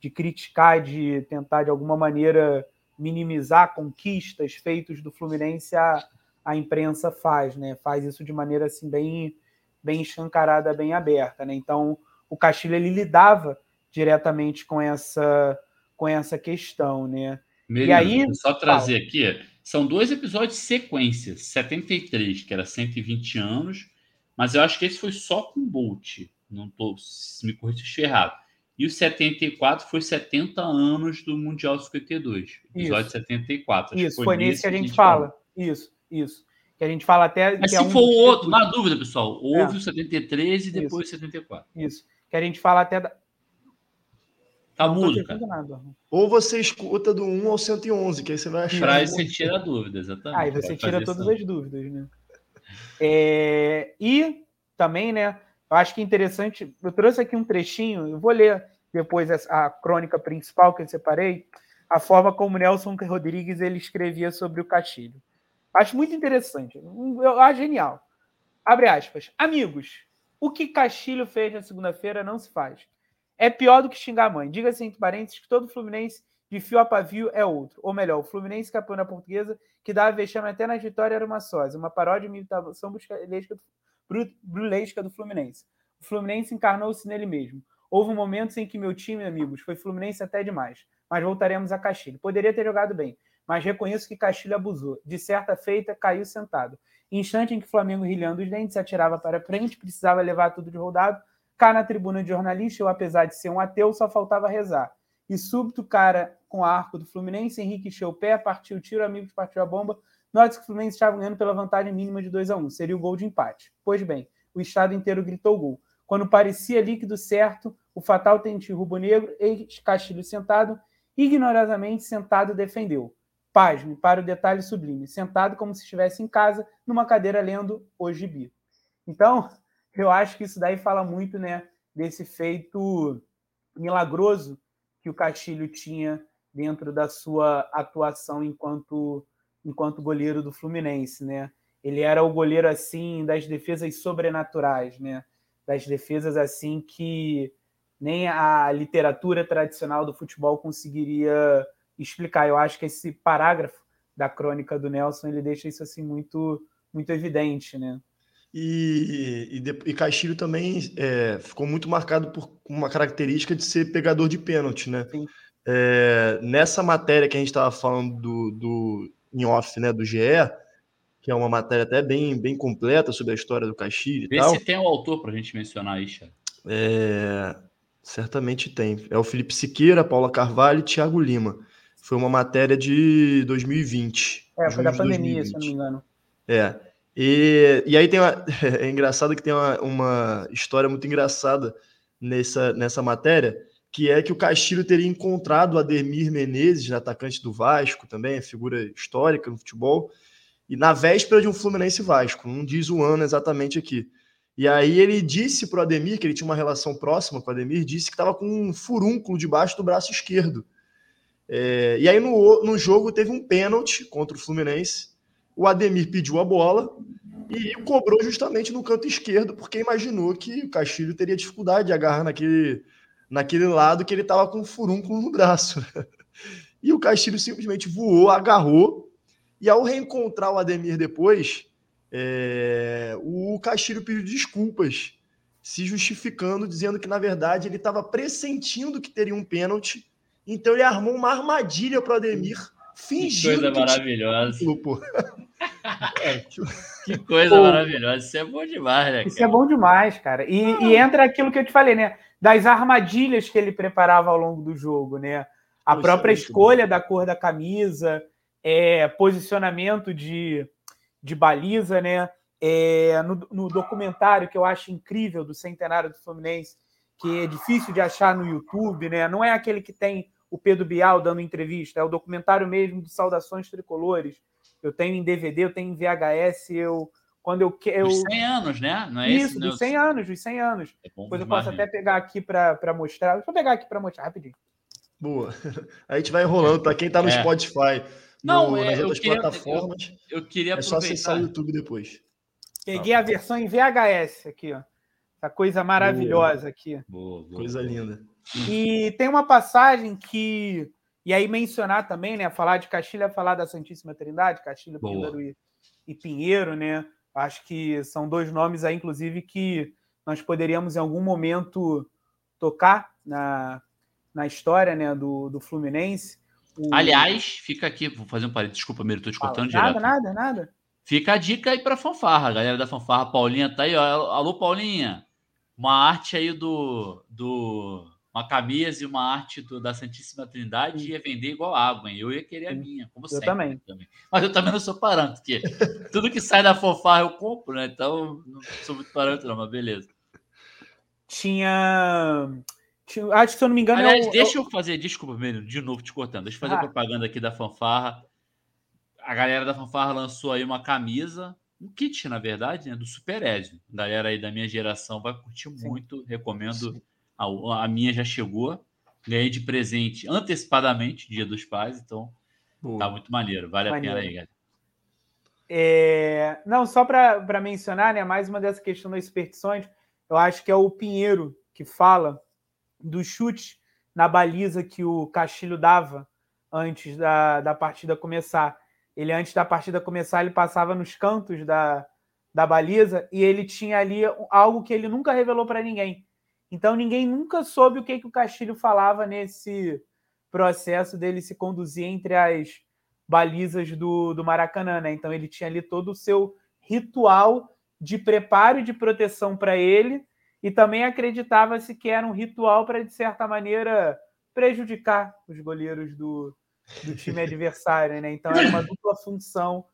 de criticar, de tentar de alguma maneira minimizar conquistas feitos do Fluminense, a, a imprensa faz, né? Faz isso de maneira assim bem bem escancarada, bem aberta, né? Então, o Castilho ele lidava diretamente com essa com essa questão, né? E aí, só trazer fala. aqui, são dois episódios de sequência. 73, que era 120 anos, mas eu acho que esse foi só com Bolt. Não tô, se me corrija se errado. E o 74 foi 70 anos do Mundial 52. Episódio isso. 74. Acho isso, foi, foi nesse que a gente, que a gente fala. fala. Isso, isso. Que a gente fala até. Mas se é um for o outro, na dúvida, pessoal, houve é. o 73 e depois o 74. Isso. Que a gente fala até. Tá mudo, cara. Ou você escuta do 1 ao 111, que aí você vai achar. Pra você tira a dúvida, exatamente. Aí você tira todas as dúvidas, né? É... E também, né? Eu acho que é interessante. Eu trouxe aqui um trechinho, eu vou ler depois a crônica principal que eu separei, a forma como Nelson Rodrigues ele escrevia sobre o Castilho. Acho muito interessante. Eu acho genial. Abre aspas. Amigos, o que Castilho fez na segunda-feira não se faz. É pior do que xingar a mãe. Diga-se entre parênteses que todo Fluminense de fio a pavio é outro. Ou melhor, o Fluminense campeão na portuguesa que dava vexame até na vitória era uma sósia. Uma paródia e imitação brulesca do Fluminense. O Fluminense encarnou-se nele mesmo. Houve momentos em que meu time, amigos, foi Fluminense até demais. Mas voltaremos a Castilho. Poderia ter jogado bem, mas reconheço que Castilho abusou. De certa feita, caiu sentado. Instante em que Flamengo, rilhando os dentes, atirava para frente, precisava levar tudo de rodado, Cá na tribuna de jornalista, eu, apesar de ser um ateu, só faltava rezar. E súbito, cara com arco do Fluminense, Henrique encheu o pé, partiu o tiro, amigos partiu a bomba. Nós que o Fluminense estava ganhando pela vantagem mínima de 2 a 1 Seria o gol de empate. Pois bem, o estado inteiro gritou gol. Quando parecia líquido certo, o fatal tente rubro-negro, ex-Castilho sentado, ignorosamente sentado, defendeu. Pasme, para o detalhe sublime, sentado como se estivesse em casa, numa cadeira lendo o gibi. Então, eu acho que isso daí fala muito né, desse feito milagroso que o Castilho tinha dentro da sua atuação enquanto, enquanto goleiro do Fluminense. Né? Ele era o goleiro assim das defesas sobrenaturais, né? das defesas assim que nem a literatura tradicional do futebol conseguiria explicar. Eu acho que esse parágrafo da crônica do Nelson ele deixa isso assim muito muito evidente, né? E, e, e Castilho também é, ficou muito marcado por uma característica de ser pegador de pênalti, né? É, nessa matéria que a gente estava falando do, do em off, né, do GE, que é uma matéria até bem, bem completa sobre a história do Castilho e Vê tal. se tem o um autor para a gente mencionar aí. É, certamente tem. É o Felipe Siqueira, Paula Carvalho e Thiago Lima. Foi uma matéria de 2020. É, foi da pandemia, 2020. se eu não me engano. É. E, e aí tem uma, <laughs> é engraçado que tem uma, uma história muito engraçada nessa, nessa matéria, que é que o Castilho teria encontrado Ademir Menezes, atacante do Vasco também, figura histórica no futebol, e na véspera de um Fluminense Vasco, não diz o ano exatamente aqui. E aí ele disse para o Ademir, que ele tinha uma relação próxima com o Ademir, disse que estava com um furúnculo debaixo do braço esquerdo. É, e aí no, no jogo teve um pênalti contra o Fluminense. O Ademir pediu a bola e cobrou justamente no canto esquerdo, porque imaginou que o Castilho teria dificuldade de agarrar naquele, naquele lado que ele estava com um furúnculo no braço. <laughs> E o Castilho simplesmente voou, agarrou, e ao reencontrar o Ademir depois, é, o Castilho pediu desculpas, se justificando, dizendo que na verdade ele estava pressentindo que teria um pênalti então ele armou uma armadilha para o Ademir, fingindo. Que coisa maravilhosa. <laughs> que coisa Pô, maravilhosa. Isso é bom demais, né? Cara? Isso é bom demais, cara. E, e, entra aquilo que eu te falei, né? Das armadilhas que ele preparava ao longo do jogo, né? A Poxa, própria escolha bom. da cor da camisa, é, posicionamento de, de baliza, né? É, no, no documentário que eu acho incrível do centenário do Fluminense, que é difícil de achar no YouTube, né? Não é aquele que tem o Pedro Bial dando entrevista, é o documentário mesmo de Saudações Tricolores. Eu tenho em DVD, eu tenho em VHS, eu quando eu quero. Os 100 anos, né? Não é Isso, esse, dos 100 anos, dos 100 anos. É Depois eu posso até pegar aqui para mostrar. Deixa eu pegar aqui para mostrar rapidinho. Boa. <laughs> A gente vai enrolando para quem está no é. Spotify. Não, no, é, nas outras queria, plataformas. Eu, eu, queria É só acessar o YouTube depois. Peguei a versão em VHS aqui, ó. Essa coisa maravilhosa boa. aqui. Boa, boa, coisa linda. E tem uma passagem que. E aí mencionar também, né? Falar de Castilha, é falar da Santíssima Trindade, Castilha, Pinheiro e, e Pinheiro, né? Acho que são dois nomes aí, inclusive, que nós poderíamos em algum momento tocar na, na história né, do, do Fluminense. O... Aliás, fica aqui, vou fazer um parênteses, desculpa, Miro, estou te cortando nada, direto. Nada, nada, nada. Fica a dica aí para fanfarra, a galera da fanfarra, Paulinha tá aí, ó. Alô, Paulinha uma arte aí do, do uma camisa e uma arte do, da Santíssima Trindade ia vender igual água, hein? Eu ia querer a minha, como eu sempre. Também. também. Mas eu também não sou parâmetro, porque <laughs> tudo que sai da fanfarra eu compro, né? Então não sou muito parâmetro, não, mas beleza. Tinha. Tinha... Acho que se eu não me engano. Aliás, o... deixa eu fazer, desculpa, Menino, de novo te cortando. Deixa eu fazer ah. propaganda aqui da fanfarra. A galera da fanfarra lançou aí uma camisa um kit, na verdade, né, do Super Ezio. A galera aí da minha geração vai curtir Sim. muito, recomendo. A, a, minha já chegou, ganhei de presente antecipadamente, Dia dos Pais, então Boa. tá muito maneiro, vale maneiro. a pena aí, galera. É... Não, só para mencionar, né, mais uma dessas questões das superstições, eu acho que é o Pinheiro que fala do chute na baliza que o Castilho dava antes da, da partida começar ele, antes da partida começar, ele passava nos cantos da, da baliza e ele tinha ali algo que ele nunca revelou para ninguém. Então ninguém nunca soube o que, que o Castilho falava nesse processo dele se conduzir entre as balizas do, do Maracanã, né? Então ele tinha ali todo o seu ritual de preparo e de proteção para ele E também acreditava-se que era um ritual para, de certa maneira, prejudicar os goleiros do, do time adversário, né? Então era uma dupla função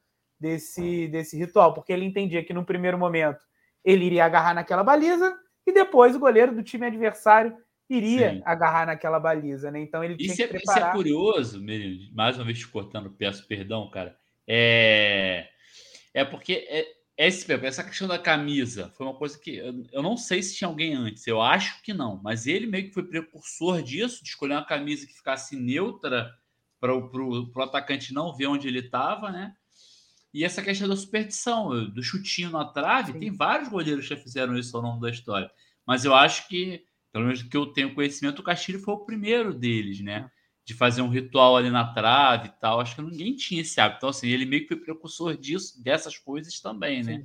desse, desse ritual, porque ele entendia que no primeiro momento ele iria agarrar naquela baliza e depois o goleiro do time adversário iria Sim. agarrar naquela baliza, né? Então ele tinha isso que é, preparar... Isso é curioso, mais uma vez te cortando, peço perdão, cara. É, é porque é, esse, essa questão da camisa foi uma coisa que eu, eu não sei se tinha alguém antes, eu acho que não, mas ele meio que foi precursor disso, de escolher uma camisa que ficasse neutra para o atacante não ver onde ele estava, né? E essa questão da superstição, do chutinho na trave, Sim. tem vários goleiros que já fizeram isso ao longo da história. Mas eu acho que, pelo menos que eu tenho conhecimento, o Castilho foi o primeiro deles, né? De fazer um ritual ali na trave e tal. Acho que ninguém tinha esse hábito. Então, assim, ele meio que foi precursor disso, dessas coisas também, né?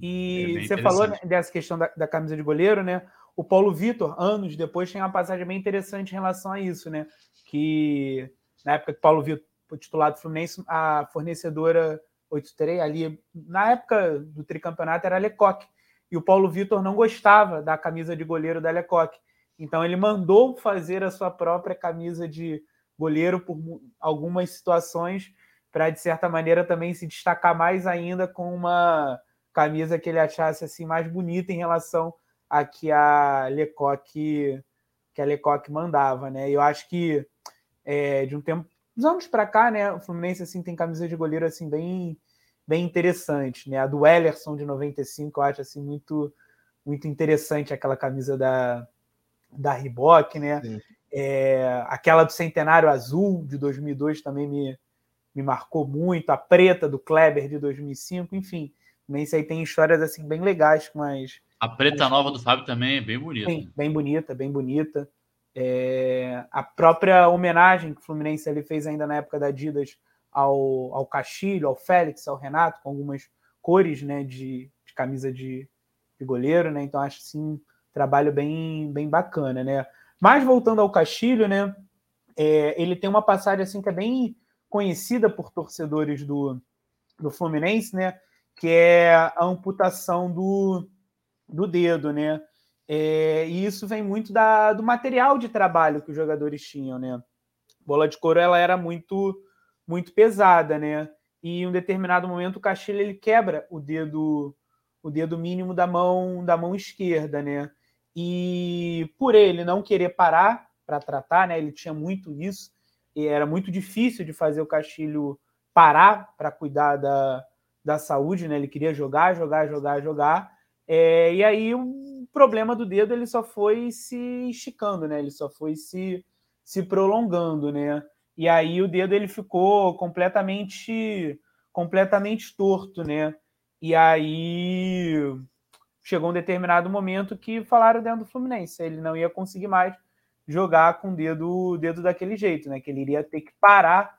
E é você falou dessa questão da, da, camisa de goleiro, né? O Paulo Vitor, anos depois, tem uma passagem bem interessante em relação a isso, né? Que na época que Paulo Vitor titular do Fluminense, a fornecedora 83 ali, na época do tricampeonato, era a Lecoque. E o Paulo Vitor não gostava da camisa de goleiro da Lecoque. Então ele mandou fazer a sua própria camisa de goleiro por algumas situações, para de certa maneira também se destacar mais ainda com uma camisa que ele achasse assim mais bonita em relação a que a Lecoque que a Lecoque mandava, né? Eu acho que é, de um tempo uns anos para cá, né, o Fluminense assim tem camisas de goleiro assim bem bem interessante, né? A do Ellerson de 95, eu acho assim muito muito interessante aquela camisa da da Reebok, né? É, aquela do Centenário Azul de 2002 também me, me marcou muito, a preta do Kleber de 2005, enfim, também isso aí tem histórias assim bem legais com as a preta nova do Fábio também é bem bonita. Sim, bem bonita, bem bonita. É, a própria homenagem que o Fluminense ele fez ainda na época da Adidas ao, ao Castilho, ao Félix, ao Renato, com algumas cores né, de, de camisa de, de, goleiro, né? Então acho assim, um trabalho bem, bem bacana, né? Mas voltando ao Castilho, né? É, ele tem uma passagem assim que é bem conhecida por torcedores do, do Fluminense, né? Que é a amputação do, do dedo, né? É, e isso vem muito da, do material de trabalho que os jogadores tinham, né? Bola de couro ela era muito muito pesada, né? E em um determinado momento o Castilho ele quebra o dedo o dedo mínimo da mão da mão esquerda, né? E por ele não querer parar para tratar, né? Ele tinha muito isso e era muito difícil de fazer o Castilho parar para cuidar da, da saúde, né? Ele queria jogar, jogar, jogar, jogar. É, e aí problema do dedo ele só foi se esticando, né? Ele só foi se, se prolongando, né? E aí o dedo ele ficou completamente completamente torto, né? E aí chegou um determinado momento que falaram dentro do Fluminense, ele não ia conseguir mais jogar com o dedo, dedo daquele jeito, né? Que ele iria ter que parar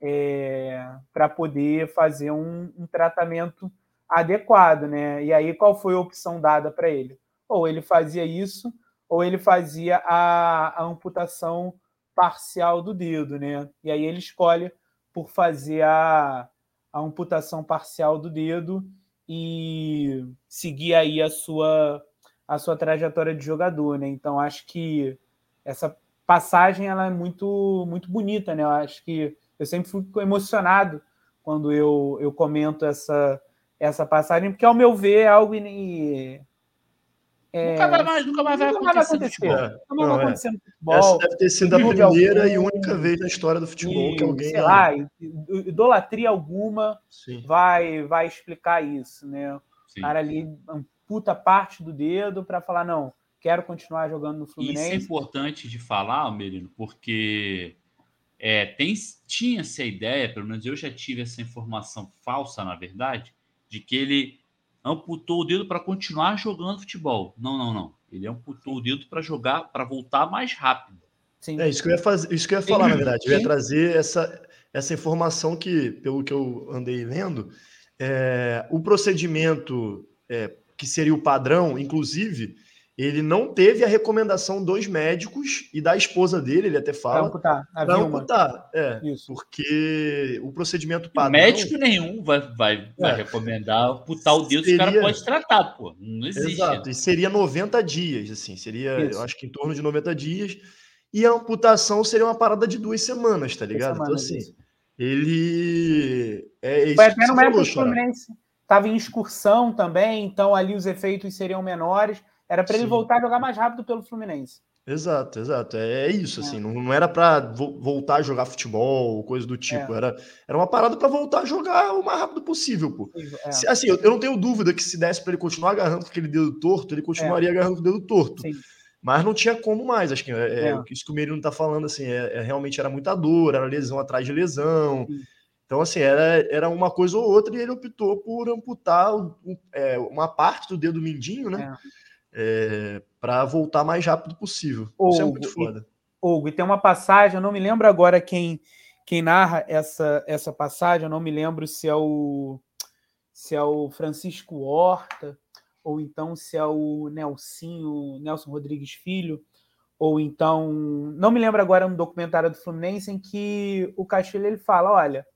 é, para poder fazer um, um tratamento adequado, né? E aí qual foi a opção dada para ele? Ou ele fazia isso, ou ele fazia a, a, amputação parcial do dedo, né? E aí ele escolhe por fazer a, a amputação parcial do dedo e seguir aí a sua a sua trajetória de jogador, né? Então acho que essa passagem ela é muito muito bonita, né? Eu acho que eu sempre fico emocionado quando eu, eu comento essa essa passagem, porque, ao meu ver, é algo. In... É... Nunca, vai mais, nunca mais vai nunca acontecer. Vai acontecer. É. Nunca vai acontecer no futebol. Essa deve ter sido a primeira algum... e única vez na história do futebol e, que alguém. Sei lá, idolatria alguma vai, vai explicar isso, né? Sim. O cara ali puta parte do dedo para falar, não, quero continuar jogando no Fluminense. Isso é importante de falar, Merino, porque é, tem, tinha essa ideia, pelo menos eu já tive essa informação falsa, na verdade, de que ele amputou o dedo para continuar jogando futebol. Não, não, não. Ele amputou o dedo para jogar, para voltar mais rápido. Sim. É isso que eu ia fazer, isso que eu ia falar, na verdade. Eu ia trazer essa, essa informação que, pelo que eu andei lendo, é, o procedimento é, que seria o padrão, inclusive, ele não teve a recomendação dos médicos e da esposa dele, ele até fala. Para amputar. Para amputar, é. Isso. Porque o procedimento padrão... Médico nenhum vai, vai, é. vai recomendar amputar o dedo, seria... o cara pode tratar, pô. Não existe. Exato, e seria 90 dias, assim, seria, Isso. eu acho que em torno de 90 dias. E a amputação seria uma parada de duas semanas, tá ligado? Então, semanas, então, assim, ele... É isso Foi até no médico Fluminense. Estava em excursão também, então ali os efeitos seriam menores era para ele voltar a jogar mais rápido pelo Fluminense. Exato, exato. É, é isso, assim. É. Não, não era para vo voltar a jogar futebol, coisa do tipo. É. Era, era uma parada para voltar a jogar o mais rápido possível, pô. É. Se, assim, eu, eu, não tenho dúvida que se desse para ele continuar agarrando com aquele dedo torto, ele continuaria é. agarrando com o dedo torto. Sim. Mas não tinha como mais. Acho que é, é isso que o Merino tá falando, assim, realmente era muita dor, era lesão atrás de lesão. Sim. Então, assim, era, era uma coisa ou outra e ele optou por amputar uma parte do dedo mindinho, né? é, para voltar mais rápido possível. Hugo, Isso é muito foda. Hugo, e tem uma passagem, eu não me lembro agora quem, quem narra essa, essa passagem, eu não me lembro se é o se é o Francisco Horta, ou então se é o Nelsinho, Nelson Rodrigues Filho, ou então, não me lembro agora um documentário do Fluminense em que o Castilho ele fala, olha,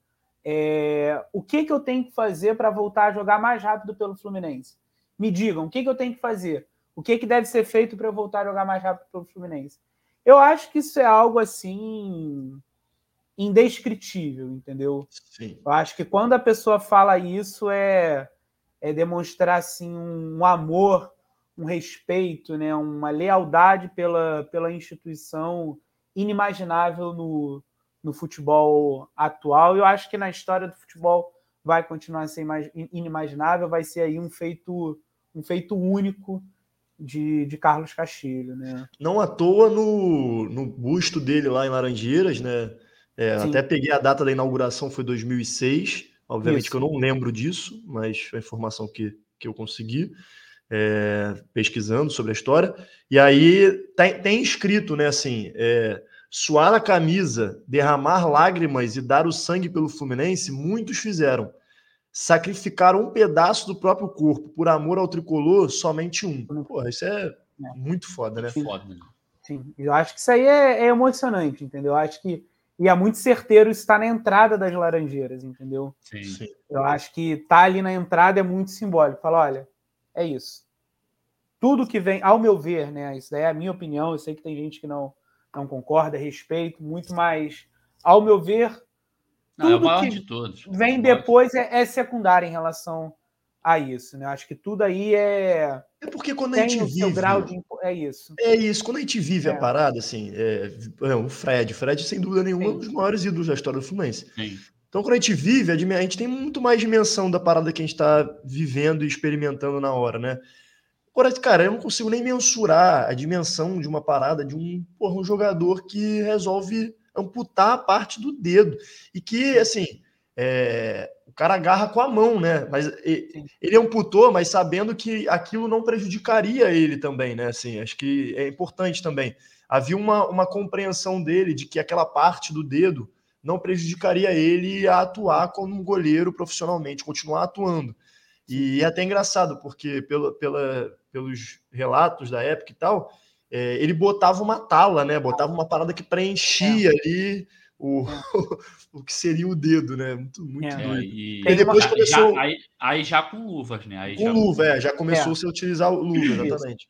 é, o que, que eu tenho que fazer para voltar a jogar mais rápido pelo Fluminense? Me digam, o que, que eu tenho que fazer? O que, que deve ser feito para eu voltar a jogar mais rápido pelo Fluminense? Eu acho que isso é algo assim indescritível, entendeu? Sim. Eu acho que quando a pessoa fala isso é, é demonstrar assim um amor, um respeito, né, uma lealdade pela, pela instituição inimaginável no, no futebol atual. Eu acho que na história do futebol vai continuar a ser inimaginável, vai ser aí um feito um feito único de, de Carlos Castilho, né? Não à toa no, no busto dele lá em Laranjeiras, né? É, até peguei a data da inauguração, foi 2006. Obviamente Isso. que eu não lembro disso, mas a informação que, que eu consegui é, pesquisando sobre a história. E aí tem, tem escrito, né, assim, é, suar a camisa, derramar lágrimas e dar o sangue pelo Fluminense, muitos fizeram sacrificar um pedaço do próprio corpo por amor ao tricolor, somente um. Porra, isso é, é. muito foda, né? Sim. Foda, né? Sim, eu acho que isso aí é, é, emocionante, entendeu? Eu acho que. E é muito certeiro estar na entrada das Laranjeiras, entendeu? Sim. Sim. Eu acho que tá ali na entrada é muito simbólico. Fala, olha, é isso. Tudo que vem, ao meu ver, né? Isso daí é a minha opinião. Eu sei que tem gente que não, não concorda, respeito, muito mais. Ao meu ver, não, é o maior de todos. Vem depois é, é, secundário em relação a isso, né? Acho que tudo aí é. É porque quando a gente vive. grau de... É isso. É isso. Quando a gente vive é. a parada, assim, é, é, o Fred, Fred, sem dúvida nenhuma, é um dos maiores ídolos da história do Fluminense. Sim. Então, quando a gente vive, a gente tem muito mais dimensão da parada que a gente está vivendo e experimentando na hora, né? Agora, cara, eu não consigo nem mensurar a dimensão de uma parada de um, porra, um jogador que resolve amputar a parte do dedo. E que, assim, é, o cara agarra com a mão, né? Mas ele, ele amputou, mas sabendo que aquilo não prejudicaria ele também, né? Assim, acho que é importante também. Havia uma, uma compreensão dele de que aquela parte do dedo não prejudicaria ele a atuar como um goleiro profissionalmente, continuar atuando. E é até engraçado, porque pelo, pela, pelos relatos da época e tal, é, ele botava uma tala, né? Botava uma parada que preenchia é. ali o, é. <laughs> o que seria o dedo, né? Muito, muito é. doido. E, e depois já, começou. Já, aí, aí, já com luvas, né? Aí com já... luva, é, já começou -se a utilizar o luva, exatamente.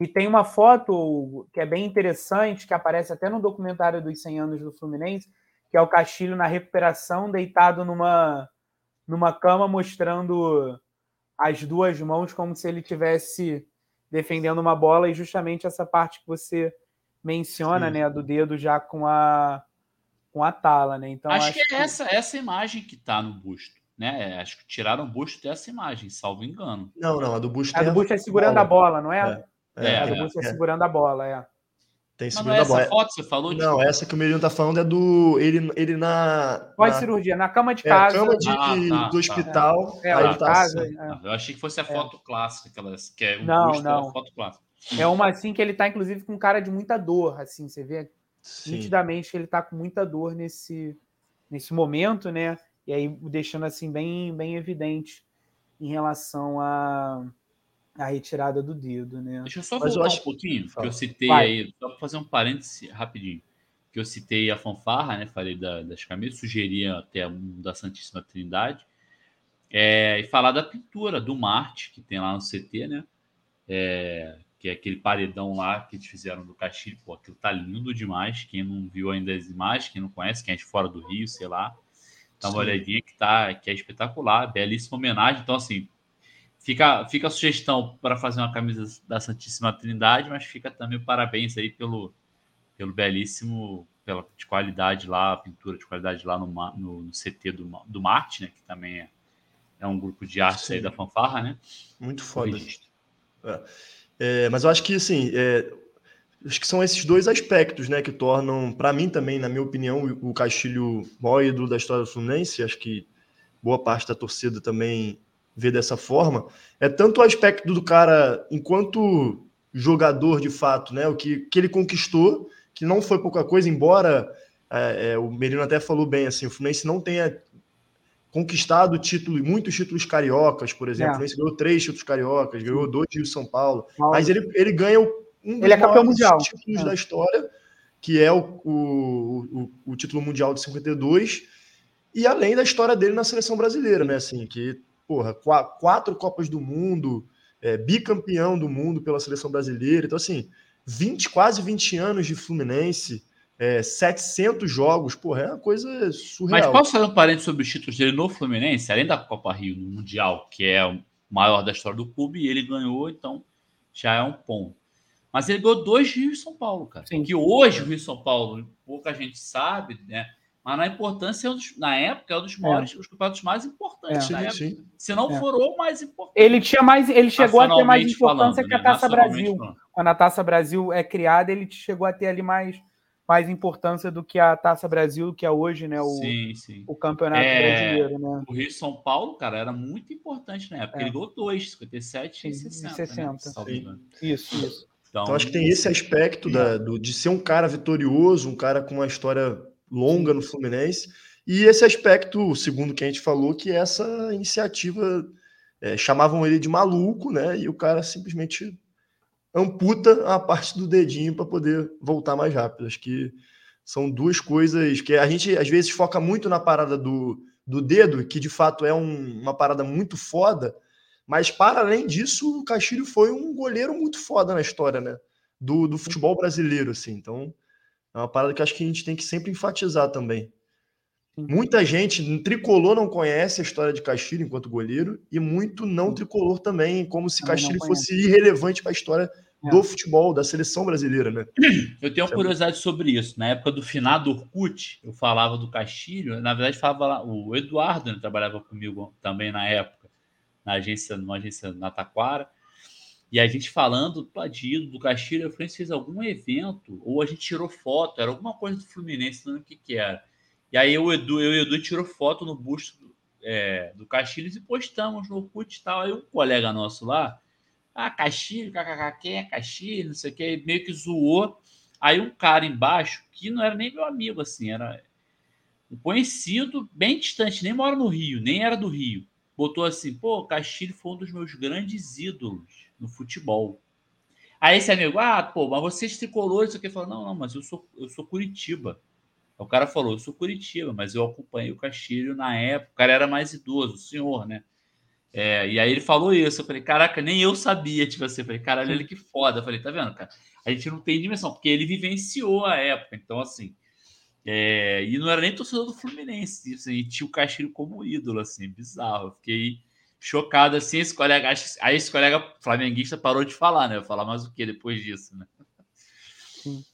E tem uma foto que é bem interessante, que aparece até no documentário dos 100 anos do Fluminense, que é o Castilho na recuperação, deitado numa, numa cama, mostrando as duas mãos como se ele tivesse defendendo uma bola e justamente essa parte que você menciona, Sim. né, do dedo já com a com a tala, né? Então acho, acho que é que... essa essa imagem que tá no busto, né? É, acho que tiraram o busto dessa imagem, salvo engano. Não, não, a do busto. A do busto é segurando bola. a bola, não é? É, é a do busto é, é, segurando a bola, é. Tem segunda não, é essa foto você falou? Não, tipo... essa que o Menino tá falando é do. Ele, ele na. Pós-cirurgia, na... na cama de casa. É, cama de, ah, tá, do tá. hospital. É, aí tá casa, assim. é. Eu achei que fosse a é. foto clássica, aquelas, que é um não, não. foto clássica. É uma assim que ele tá, inclusive, com cara de muita dor, assim, você vê Sim. nitidamente que ele tá com muita dor nesse, nesse momento, né? E aí deixando assim bem, bem evidente em relação a a retirada do dedo, né? Deixa eu só Mas voltar acho... um pouquinho, que eu citei Vai. aí, só para fazer um parêntese rapidinho, que eu citei a fanfarra, né? Falei da, das camisas, sugeria até um da Santíssima Trindade, é, e falar da pintura do Marte, que tem lá no CT, né? É, que é aquele paredão lá que eles fizeram do Castilho. Pô, aquilo tá lindo demais. Quem não viu ainda as imagens, quem não conhece, quem é de fora do Rio, sei lá, dá uma Sim. olhadinha que, tá, que é espetacular, belíssima homenagem. Então, assim, fica, fica a sugestão para fazer uma camisa da Santíssima Trindade, mas fica também o parabéns aí pelo, pelo belíssimo, pela de qualidade lá, a pintura de qualidade lá no, no, no CT do, do Marte, né? Que também é é um grupo de arte aí da fanfarra, né? Muito foda. É. É, mas eu acho que, assim, é, acho que são esses dois aspectos, né, que tornam, para mim também, na minha opinião, o Castilho maior ídolo da história do Fluminense. Acho que boa parte da torcida também vê dessa forma. É tanto o aspecto do cara enquanto jogador de fato, né, o que, que ele conquistou, que não foi pouca coisa, embora é, é, o Merino até falou bem, assim, o Fluminense não tenha conquistado título, muitos títulos cariocas, por exemplo. É. Ele ganhou três títulos cariocas, ganhou dois de São Paulo. Mas ele, ele ganha um dos ele é campeão mundial. títulos é. da história, que é o, o, o, o, título mundial de 52, e além da história dele na seleção brasileira, né? Assim, que, porra, quatro Copas do Mundo, é, bicampeão do mundo pela seleção brasileira. Então, assim, 20, quase 20 anos de Fluminense é, 700 jogos, porra, é uma coisa surreal. Mas posso fazer um parênteses sobre os títulos dele no Fluminense, além da Copa Rio no Mundial, que é o maior da história do clube, e ele ganhou, então já é um ponto. Mas ele ganhou dois Rio e São Paulo, cara. Sim. Que hoje o Rio e São Paulo, pouca gente sabe, né? Mas na importância, é um dos, na época, é um dos é. maiores, é. os campeonatos mais importantes. É. Sim, sim. Se não é. for o mais importante. Ele tinha mais, ele chegou a ter mais importância falando, que a né? Taça Brasil. Falando. Quando a Taça Brasil é criada, ele chegou a ter ali mais mais importância do que a Taça Brasil, que é hoje, né? O, sim, sim. o campeonato é, brasileiro, né? O Rio São Paulo, cara, era muito importante na época. É. Ele ganhou dois, 57 e 60. 60. Né? Isso, isso. Então, então, acho que tem esse aspecto da, do, de ser um cara vitorioso, um cara com uma história longa no Fluminense, e esse aspecto, segundo que a gente falou, que essa iniciativa é, chamavam ele de maluco, né? E o cara simplesmente amputa a parte do dedinho para poder voltar mais rápido. Acho que são duas coisas que a gente às vezes foca muito na parada do, do dedo, que de fato é um, uma parada muito foda, mas para além disso, o Castilho foi um goleiro muito foda na história, né? Do, do futebol brasileiro, assim. Então, é uma parada que acho que a gente tem que sempre enfatizar também. Muita gente no tricolor não conhece a história de Castilho enquanto goleiro e muito não tricolor também, como se Castilho fosse irrelevante para a história é. do futebol, da seleção brasileira, né? Eu tenho uma curiosidade sobre isso. Na época do finado Orkut, eu falava do Castilho, na verdade falava lá, o Eduardo né, trabalhava comigo também na época, na agência, numa agência na Taquara, e a gente falando do Padido, do Castilho, eu falei, fez algum evento, ou a gente tirou foto, era alguma coisa do Fluminense, não lembro o que que era. E aí o Edu, eu e o Edu tirou foto no busto é, do Castilho e postamos no Orkut e tal. Aí um colega nosso lá, ah, Castilho, kkk, quem é Castilho, não sei o que, meio que zoou. Aí um cara embaixo, que não era nem meu amigo, assim, era um conhecido bem distante, nem mora no Rio, nem era do Rio. Botou assim, pô, Castilho foi um dos meus grandes ídolos no futebol. Aí esse amigo, ah, pô, mas você é tricolor, isso aqui, falou, não, não, mas eu sou, eu sou Curitiba. O cara falou: Eu sou Curitiba, mas eu acompanhei o Castilho na época. O cara era mais idoso, o senhor, né? É, e aí ele falou isso. Eu falei: Caraca, nem eu sabia. Tipo assim, eu falei: Caralho, ele que foda. Eu falei: Tá vendo, cara? A gente não tem dimensão, porque ele vivenciou a época. Então, assim. É, e não era nem torcedor do Fluminense. Assim, e tinha o Castilho como ídolo, assim, bizarro. Eu fiquei chocado assim. Esse colega, aí esse colega flamenguista parou de falar, né? Eu falar mais o que depois disso, né? Sim.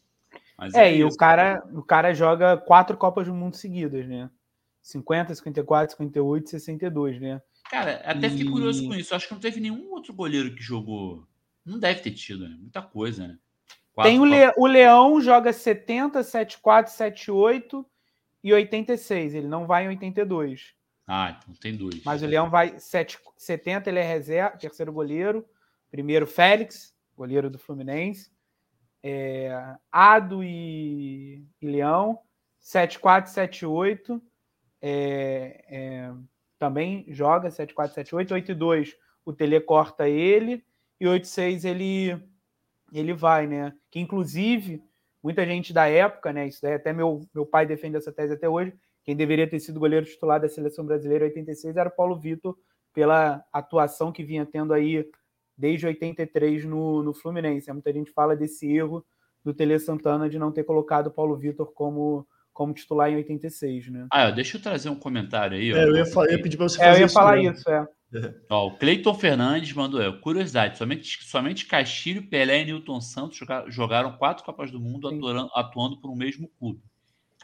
Mas é, é e o cara, o cara joga quatro Copas do Mundo seguidas, né? 50, 54, 58, 62, né? Cara, até e... fiquei curioso com isso. Acho que não teve nenhum outro goleiro que jogou. Não deve ter tido, né? Muita coisa, né? Quatro tem o, Le... o Leão joga 70, 74, 78 e 86. Ele não vai em 82. Ah, então tem dois. Mas o Leão vai 7, 70, ele é reserva, terceiro goleiro. Primeiro, Félix, goleiro do Fluminense é, Ado e, e Leão, 7-4, 7-8, é, é, também joga 7-4, 7-8, 8 2 o Tele corta ele, e 86 ele ele vai, né? Que inclusive muita gente da época, né? Isso daí até meu, meu pai defende essa tese até hoje. Quem deveria ter sido goleiro titular da seleção brasileira em 86 era o Paulo Vitor, pela atuação que vinha tendo aí desde 83 no, no Fluminense. Muita gente fala desse erro do Tele Santana de não ter colocado o Paulo Vitor como, como titular em 86, né? Ah, deixa eu trazer um comentário aí. É, eu, ia falar, eu ia pedir para você fazer é, eu ia falar isso, é. <laughs> Ó, o Cleiton Fernandes mandou, é, curiosidade, somente, somente Castilho, Pelé e Newton Santos jogaram, jogaram quatro Copas do Mundo atuando, atuando por um mesmo clube.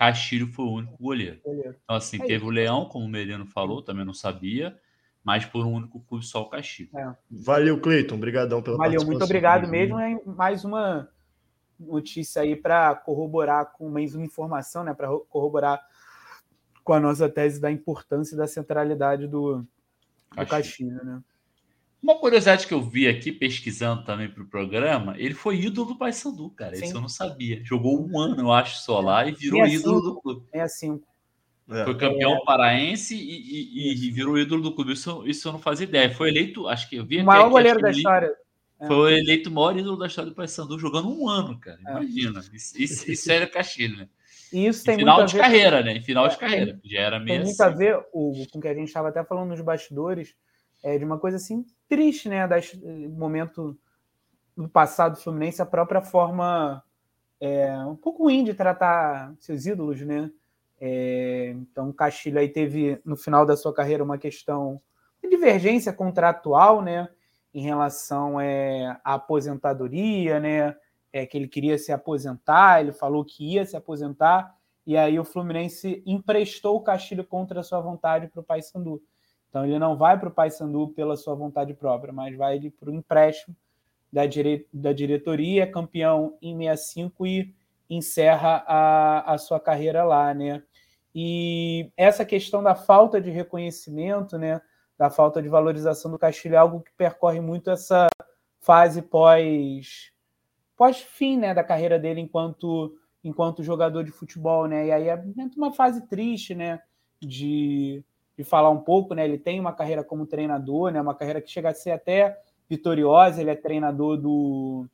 Castilho foi o único goleiro. Então, assim, é teve isso. o Leão, como o Merino falou, também não sabia, mas por um único clube só o Castilho. É. Valeu, Cleiton, obrigadão pela Valeu, muito obrigado mesmo. É mais uma notícia aí para corroborar com mais uma informação, né, para corroborar com a nossa tese da importância e da centralidade do, do Castilho, né? Uma curiosidade que eu vi aqui pesquisando também para o programa, ele foi ídolo do Paysandu, cara. Sim. Isso eu não sabia. Jogou um ano, eu acho, só lá e virou ídolo do clube. É assim. Foi campeão é. paraense e, e, e, virou ídolo do clube. Isso, isso eu não fazia ideia. Foi eleito, acho que eu vi. O maior goleiro da história. Foi eleito o maior ídolo da história do Paysandu jogando um ano, cara. É. Imagina. Isso, isso, isso era Castilho, né? E isso tem final muito de carreira, né? Em final de é, carreira. Já era meio Tem muito assim. a ver o, com o que a gente estava até falando nos bastidores, é, de uma coisa assim triste, né? Das, momento do passado do Fluminense, a própria forma é, um pouco ruim de tratar seus ídolos, né? É, então, o Castilho aí teve, no final da sua carreira, uma questão de divergência contratual, né? Em relação é, à aposentadoria, né? é, que ele queria se aposentar, ele falou que ia se aposentar, e aí o Fluminense emprestou o Castilho contra a sua vontade para o Paysandu. Então ele não vai para o Paysandu pela sua vontade própria, mas vai para o empréstimo da, dire... da diretoria, campeão em 65 e encerra a, a sua carreira lá, né? E essa questão da falta de reconhecimento, né, da falta de valorização do Castilho é algo que percorre muito essa fase pós pós-fim né, da carreira dele enquanto, enquanto jogador de futebol, né? E aí é uma fase triste, né? De, de falar um pouco, né? Ele tem uma carreira como treinador, né? Uma carreira que chega a ser até vitoriosa. Ele é treinador do,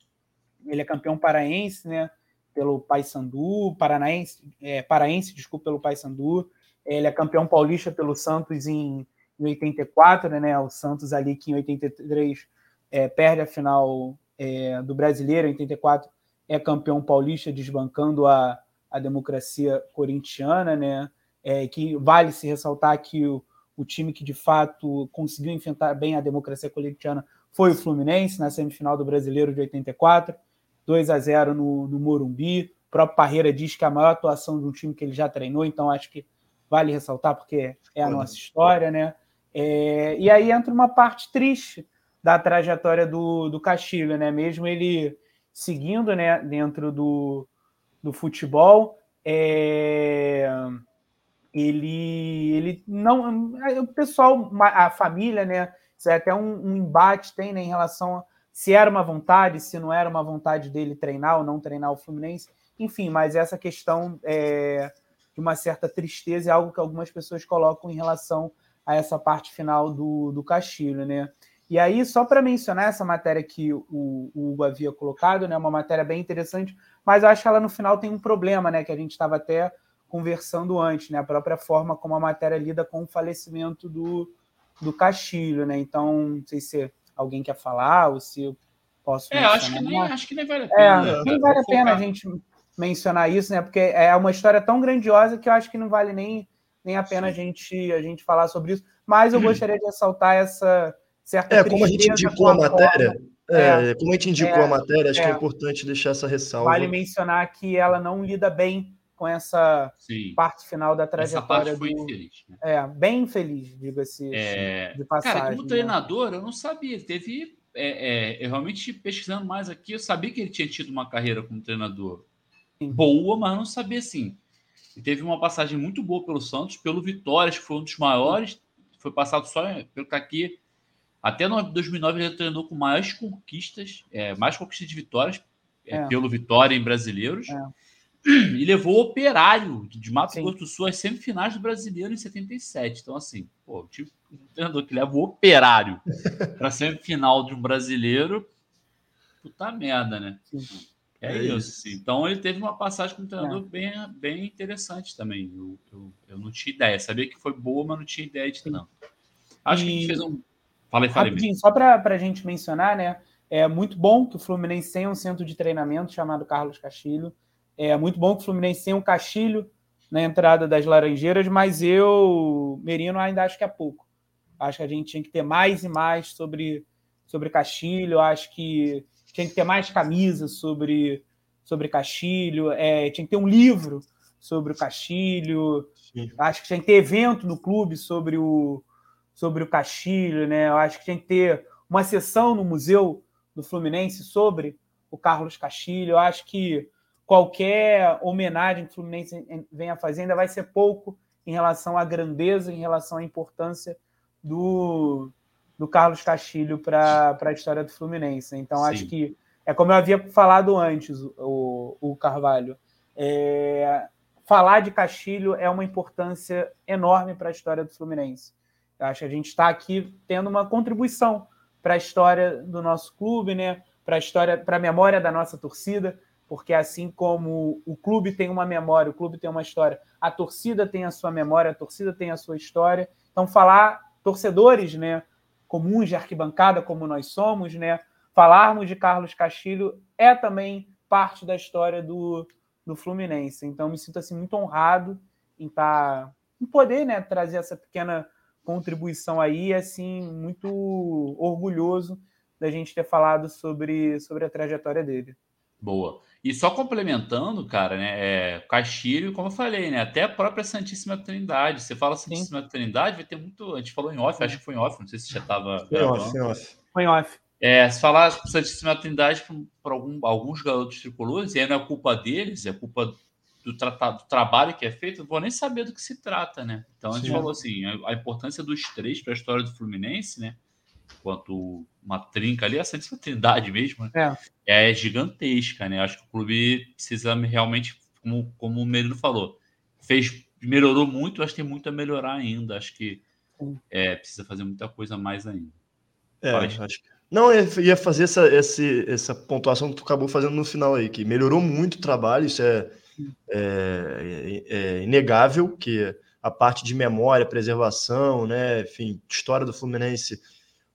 ele é campeão paraense, né? Pelo Paysandu, paranaense, é, paraense, desculpa, pelo Paysandu. Ele é campeão paulista pelo Santos em, em 84, né? O Santos ali que em 83 é, perde a final é, do brasileiro, em 84, é campeão paulista, desbancando a, a democracia corintiana, né? É, que vale se ressaltar que o, o time que de fato conseguiu enfrentar bem a democracia corintiana foi o Fluminense na semifinal do Brasileiro de 84, 2 a 0 no, no Morumbi. O próprio Parreira diz que é a maior atuação de um time que ele já treinou, então acho que vale ressaltar porque é a nossa história, né? É, e aí entra uma parte triste da trajetória do, do Castilho, né? Mesmo ele seguindo né, dentro do, do futebol, é, ele, ele não. O pessoal, a família, né? Isso é até um, um embate tem né, em relação a se era uma vontade, se não era uma vontade dele treinar ou não treinar o Fluminense. Enfim, mas essa questão é, de uma certa tristeza é algo que algumas pessoas colocam em relação a essa parte final do, do Castilho, né? E aí, só para mencionar essa matéria que o, o Hugo havia colocado, né, uma matéria bem interessante, mas eu acho que ela no final tem um problema, né, que a gente estava até conversando antes, né, a própria forma como a matéria lida com o falecimento do, do Castilho, né, então, não sei se alguém quer falar ou se eu posso... É, acho que, nem, acho que nem vale a pena. É, nem vale a pena a gente mencionar isso, né, porque é uma história tão grandiosa que eu acho que não vale nem, nem a pena a gente, a gente falar sobre isso, mas eu gostaria de ressaltar essa certa É, como a gente indicou a matéria, é, é, como a gente indicou é, a matéria, acho que é, é. importante deixar essa ressalva. Vale mencionar que ela não lida bem com essa Sim. parte final da trajetória. Essa parte foi do... infeliz. Né? É, bem infeliz, diga-se é... de passagem. Cara, como né? treinador, eu não sabia. Teve. É, é, eu realmente pesquisando mais aqui, eu sabia que ele tinha tido uma carreira como treinador Sim. boa, mas não sabia assim. Ele teve uma passagem muito boa pelo Santos, pelo Vitória, que foi um dos maiores. Foi passado só pelo que tá aqui até no 2009 ele treinou com mais conquistas, é, mais conquistas de vitórias é, é. pelo Vitória em brasileiros. É. E levou o Operário de Mato Sim. Grosso do Sul às semifinais do Brasileiro em 77. Então, assim, pô, o time um treinador que leva o operário <laughs> para semifinal de um brasileiro, puta merda, né? É, é, isso. isso. Então ele teve uma passagem com um treinador é. bem, bem interessante também. Eu, eu, eu, não tinha ideia. Sabia que foi boa, mas não tinha ideia de não. Acho e... que a gente fez um. Falei, falei. Rapidinho, mesmo. só para a gente mencionar, né? É muito bom que o Fluminense tenha um centro de treinamento chamado Carlos Castilho. É muito bom que o Fluminense tenha um Castilho na entrada das Laranjeiras, mas eu, Merino, ainda acho que é pouco. Acho que a gente tinha que ter mais e mais sobre, sobre Castilho. Acho que tinha que ter mais camisas sobre, sobre Castilho. É, tinha que ter um livro sobre o Castilho. Sim. Acho que tinha que ter evento no clube sobre o, sobre o Castilho. Né? Eu acho que tinha que ter uma sessão no museu do Fluminense sobre o Carlos Castilho. Eu acho que qualquer homenagem que o Fluminense venha fazer ainda vai ser pouco em relação à grandeza, em relação à importância do, do Carlos Castilho para a história do Fluminense. Então, Sim. acho que é como eu havia falado antes, o, o Carvalho. É, falar de Castilho é uma importância enorme para a história do Fluminense. Eu acho que a gente está aqui tendo uma contribuição para a história do nosso clube, né? para a história, para a memória da nossa torcida porque assim como o clube tem uma memória, o clube tem uma história, a torcida tem a sua memória, a torcida tem a sua história. Então, falar torcedores, né, comuns de arquibancada, como nós somos, né, falarmos de Carlos Castilho é também parte da história do, do Fluminense. Então, me sinto assim muito honrado em estar, tá, em poder, né, trazer essa pequena contribuição aí, assim, muito orgulhoso da gente ter falado sobre, sobre a trajetória dele. Boa. E só complementando, cara, né? É, Castilho, como eu falei, né? Até a própria Santíssima Trindade. Você fala Santíssima Sim. Trindade, vai ter muito. A gente falou em off, Sim. acho que foi em off, não sei se já estava. Foi em off, foi em off. Foi em off. É, se falar Santíssima Trindade para algum, alguns garotos tricolores, e aí não é culpa deles, é culpa do, tratado, do trabalho que é feito, não vou nem saber do que se trata, né? Então a gente Sim. falou assim: a, a importância dos três para a história do Fluminense, né? Quanto uma trinca ali, a Santíssima Trindade mesmo, né? é. é gigantesca, né? Acho que o clube precisa realmente, como, como o Merino falou, fez, melhorou muito, acho que tem muito a melhorar ainda. Acho que é, precisa fazer muita coisa mais ainda. É, acho que. Não, eu ia fazer essa, essa, essa pontuação que tu acabou fazendo no final aí, que melhorou muito o trabalho, isso é, é, é inegável, que a parte de memória, preservação, né, enfim, história do Fluminense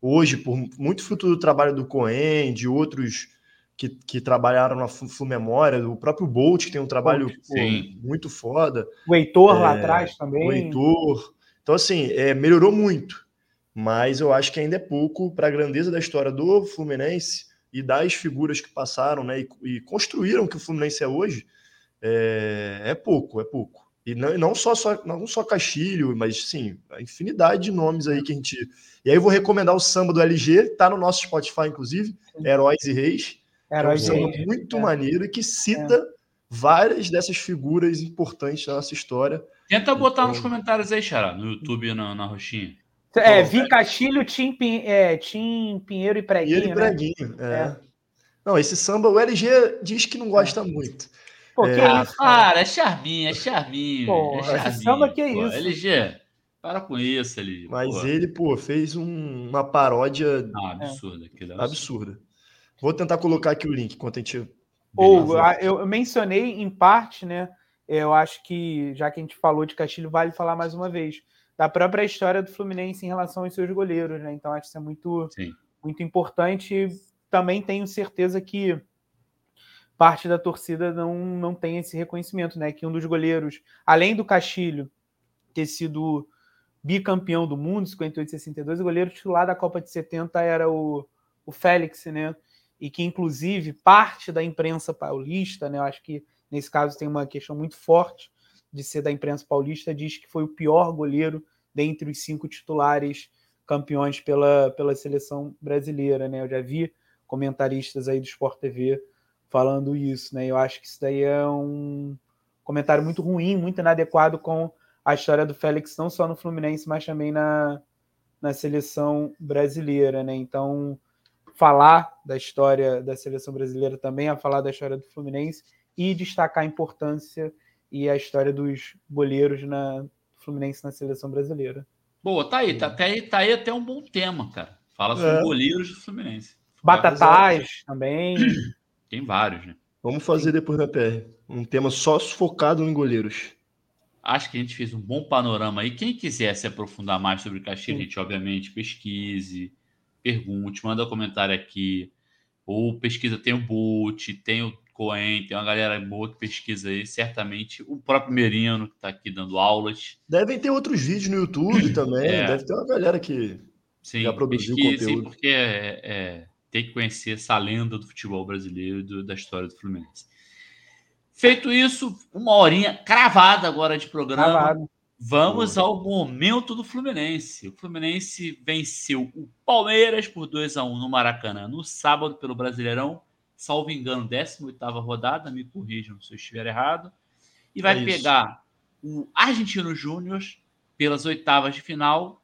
hoje, por muito fruto do trabalho do Coen, de outros que, que trabalharam na Memória, o próprio Bolt, que tem um trabalho pô, muito foda. O Heitor é, lá atrás também. O Heitor. Então, assim, é, melhorou muito, mas eu acho que ainda é pouco para a grandeza da história do Fluminense e das figuras que passaram né, e, e construíram o que o Fluminense é hoje. É, é pouco, é pouco. E não, não, só, só, não só Castilho, mas sim, a infinidade de nomes aí que a gente. E aí eu vou recomendar o samba do LG, tá no nosso Spotify, inclusive, Heróis e Reis. Heróis é um samba muito é. maneiro e que cita é. várias dessas figuras importantes da nossa história. Tenta botar então... nos comentários aí, Xará, no YouTube e na, na roxinha. É, Vi Castilho, Tim, é, Tim Pinheiro e Preguinho. Pinheiro e Preguinho, né? é. Não, esse samba, o LG diz que não gosta é. muito. Pô, que é, isso? Cara, é charminho, é charminho. Pô, é charminho, samba que é pô. isso. LG, para com isso, LG. Mas pô. ele, pô, fez um, uma paródia ah, absurda. É. absurda. Vou tentar colocar aqui o link enquanto a gente. Ou, eu mencionei em parte, né? Eu acho que, já que a gente falou de Castilho, vale falar mais uma vez da própria história do Fluminense em relação aos seus goleiros, né? Então, acho que isso é muito, muito importante. Também tenho certeza que parte da torcida não, não tem esse reconhecimento, né? Que um dos goleiros, além do Castilho ter sido bicampeão do mundo, 58 62, o goleiro titular da Copa de 70 era o, o Félix, né? E que, inclusive, parte da imprensa paulista, né? Eu acho que nesse caso tem uma questão muito forte de ser da imprensa paulista, diz que foi o pior goleiro dentre os cinco titulares campeões pela, pela seleção brasileira, né? Eu já vi comentaristas aí do Sport TV falando isso, né? Eu acho que isso daí é um comentário muito ruim, muito inadequado com a história do Félix, não só no Fluminense, mas também na, na seleção brasileira, né? Então, falar da história da seleção brasileira também é falar da história do Fluminense e destacar a importância e a história dos goleiros na Fluminense na seleção brasileira. Boa, tá aí, tá, tá, aí, tá aí até um bom tema, cara. Fala sobre é. goleiros do Fluminense. Batatais também. <clears throat> Tem vários, né? Vamos fazer depois da PR. Um tema só focado em goleiros. Acho que a gente fez um bom panorama aí. Quem quiser se aprofundar mais sobre o Caxias, gente, obviamente, pesquise, pergunte, manda um comentário aqui. Ou pesquisa, tem o Boot, tem o Coen, tem uma galera boa que pesquisa aí, certamente. O próprio Merino, que está aqui dando aulas. Devem ter outros vídeos no YouTube <coughs> também. É. Deve ter uma galera que sim, já produziu pesquise, conteúdo. Sim, porque é, é, tem que conhecer essa lenda do futebol brasileiro e do, da história do Fluminense. Feito isso, uma horinha cravada agora de programa. Cravado. Vamos ao momento do Fluminense. O Fluminense venceu o Palmeiras por 2 a 1 no Maracanã no sábado pelo Brasileirão, salvo engano, 18ª rodada, me corrijam se eu estiver errado, e vai é pegar o Argentino Júnior pelas oitavas de final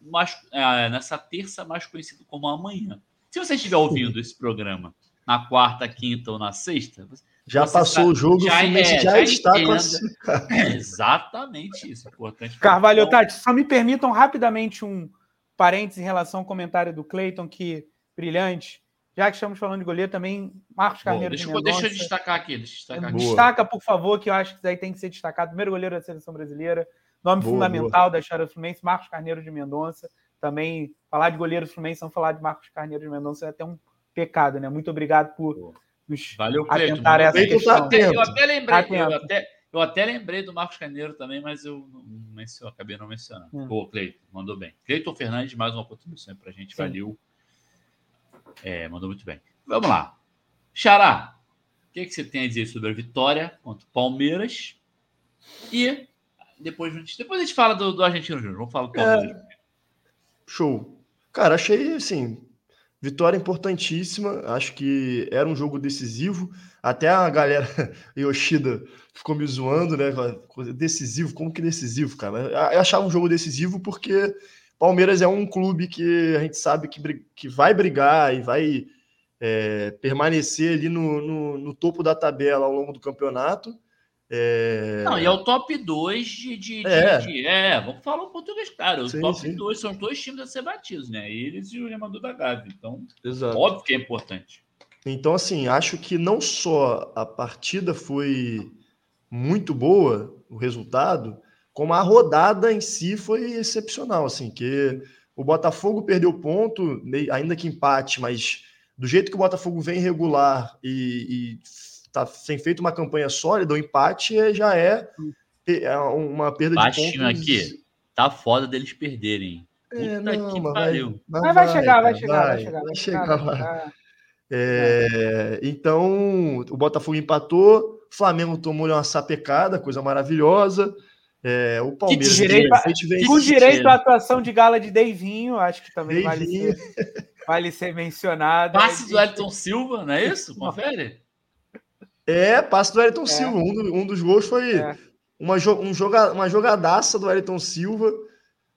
mais, é, nessa terça, mais conhecido como amanhã. Se você estiver ouvindo esse programa na quarta, quinta ou na sexta, já passou tá, o jogo, já, o Fluminense é, já, já, está classificado. É exatamente isso. Importante. Carvalho, Tati, só me permitam rapidamente um parênteses em relação ao comentário do Cleiton, que brilhante. Já que estamos falando de goleiro, também Marcos Carneiro deixa, de Mendonça. Deixa eu destacar aqui. Deixa eu destacar aqui. Destaca, por favor, que eu acho que isso aí tem que ser destacado. Primeiro goleiro da seleção brasileira, nome boa, fundamental boa. da história do Fluminense, Marcos Carneiro de Mendonça. Também falar de goleiro do Fluminense, não falar de Marcos Carneiro de Mendonça é até um pecado, né? Muito obrigado por nos Valeu, essa questão. Eu até lembrei, eu até, eu até lembrei do Marcos Carneiro também, mas eu não menciono, acabei não mencionando. Hum. Pô, Cleiton, mandou bem. Cleiton Fernandes, mais uma contribuição para a gente, Sim. valeu. É, mandou muito bem. Vamos lá. Xará, o que, que você tem a dizer sobre a vitória contra o Palmeiras? E depois, depois a gente fala do, do Argentino Júnior. Vamos falar do Palmeiras. É... Show. Cara, achei assim, Vitória importantíssima, acho que era um jogo decisivo. Até a galera <laughs> Yoshida ficou me zoando, né? Decisivo, como que decisivo, cara? Eu achava um jogo decisivo porque Palmeiras é um clube que a gente sabe que, que vai brigar e vai é, permanecer ali no, no, no topo da tabela ao longo do campeonato. É... Não, e é o top 2 de, de, é. De, é. vamos falar um português, cara. Os sim, top 2 são dois times a ser batidos, né? Eles e o Remador da Gávea. Então, Exato. óbvio que é importante. Então, assim, acho que não só a partida foi muito boa, o resultado, como a rodada em si foi excepcional, assim, que o Botafogo perdeu ponto, ainda que empate, mas do jeito que o Botafogo vem regular e, e tá sem feito uma campanha sólida, o empate é, já é, é uma perda Baixinho de pontos. aqui, tá foda deles perderem. É, não, que pariu. Vai, mas vai, chegar, vai, chegar, vai, chegar, vai chegar, vai chegar. É, então, o Botafogo empatou, o Flamengo tomou uma sapecada, coisa maravilhosa. É, o Palmeiras. Que direito, vem... com direito à atuação de gala de Deivinho, acho que também vale ser, vale ser mencionado. Passe do Elton Silva, não é isso? Confere. É, passe do Wellington é. Silva. Um, do, um, dos gols foi é. uma, um joga, uma jogadaça do Wellington Silva.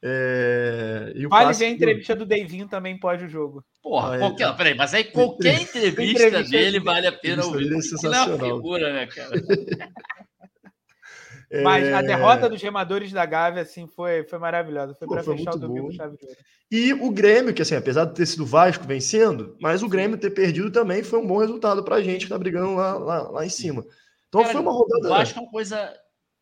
É, e o vale ver a entrevista do Deivinho também pode o jogo. Porra, qualquer, peraí, mas aí qualquer <laughs> entrevista, entrevista dele vale a pena ouvir. É sensacional. É uma figura, né, cara? <laughs> Mas a é. derrota dos remadores da Gávea assim, foi, foi maravilhosa. Foi para fechar o domingo chave de ouro. E o Grêmio, que assim, apesar de ter sido o Vasco vencendo, mas o Grêmio ter perdido também foi um bom resultado para a gente que tá brigando lá, lá, lá em cima. Então Cara, foi uma rodada. O Vasco é uma coisa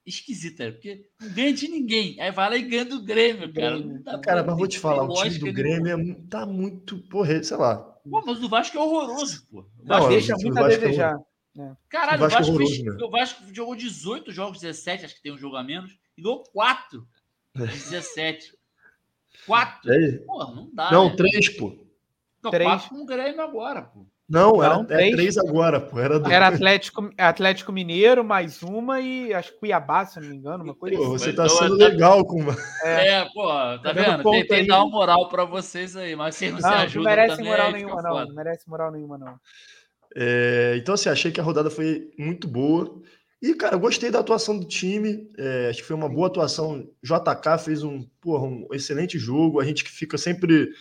esquisita, porque não ganha de ninguém. Aí vai lá e ganha do Grêmio, cara. Tá cara, mas vou te falar, o time do Grêmio é, tá muito, porra, sei lá. Pô, mas o Vasco é horroroso, pô. Não, deixa muito a é desejar. É é. Caralho, o Vasco, o, Vasco fez, né? o Vasco jogou 18 jogos, 17, acho que tem um jogo a menos, e ganhou 4 17. 4? É. Porra, não dá. Não, né? 3, pô. Não, 3 4 com o Grêmio agora, pô. Não, era, não, três. É 3 agora, pô. Era, era Atlético, Atlético Mineiro, mais uma e acho que Cuiabá, se não me engano, uma coisa pô, assim. Você tá então, sendo legal com. É, é pô, tá, tá vendo? Tentei aí. dar uma moral pra vocês aí, mas vocês não, não se ajudam. Não merece moral nenhuma, não. Não merece moral nenhuma, não. É, então, assim, achei que a rodada foi muito boa. E, cara, gostei da atuação do time. É, acho que foi uma boa atuação. JK fez um, porra, um excelente jogo. A gente que fica sempre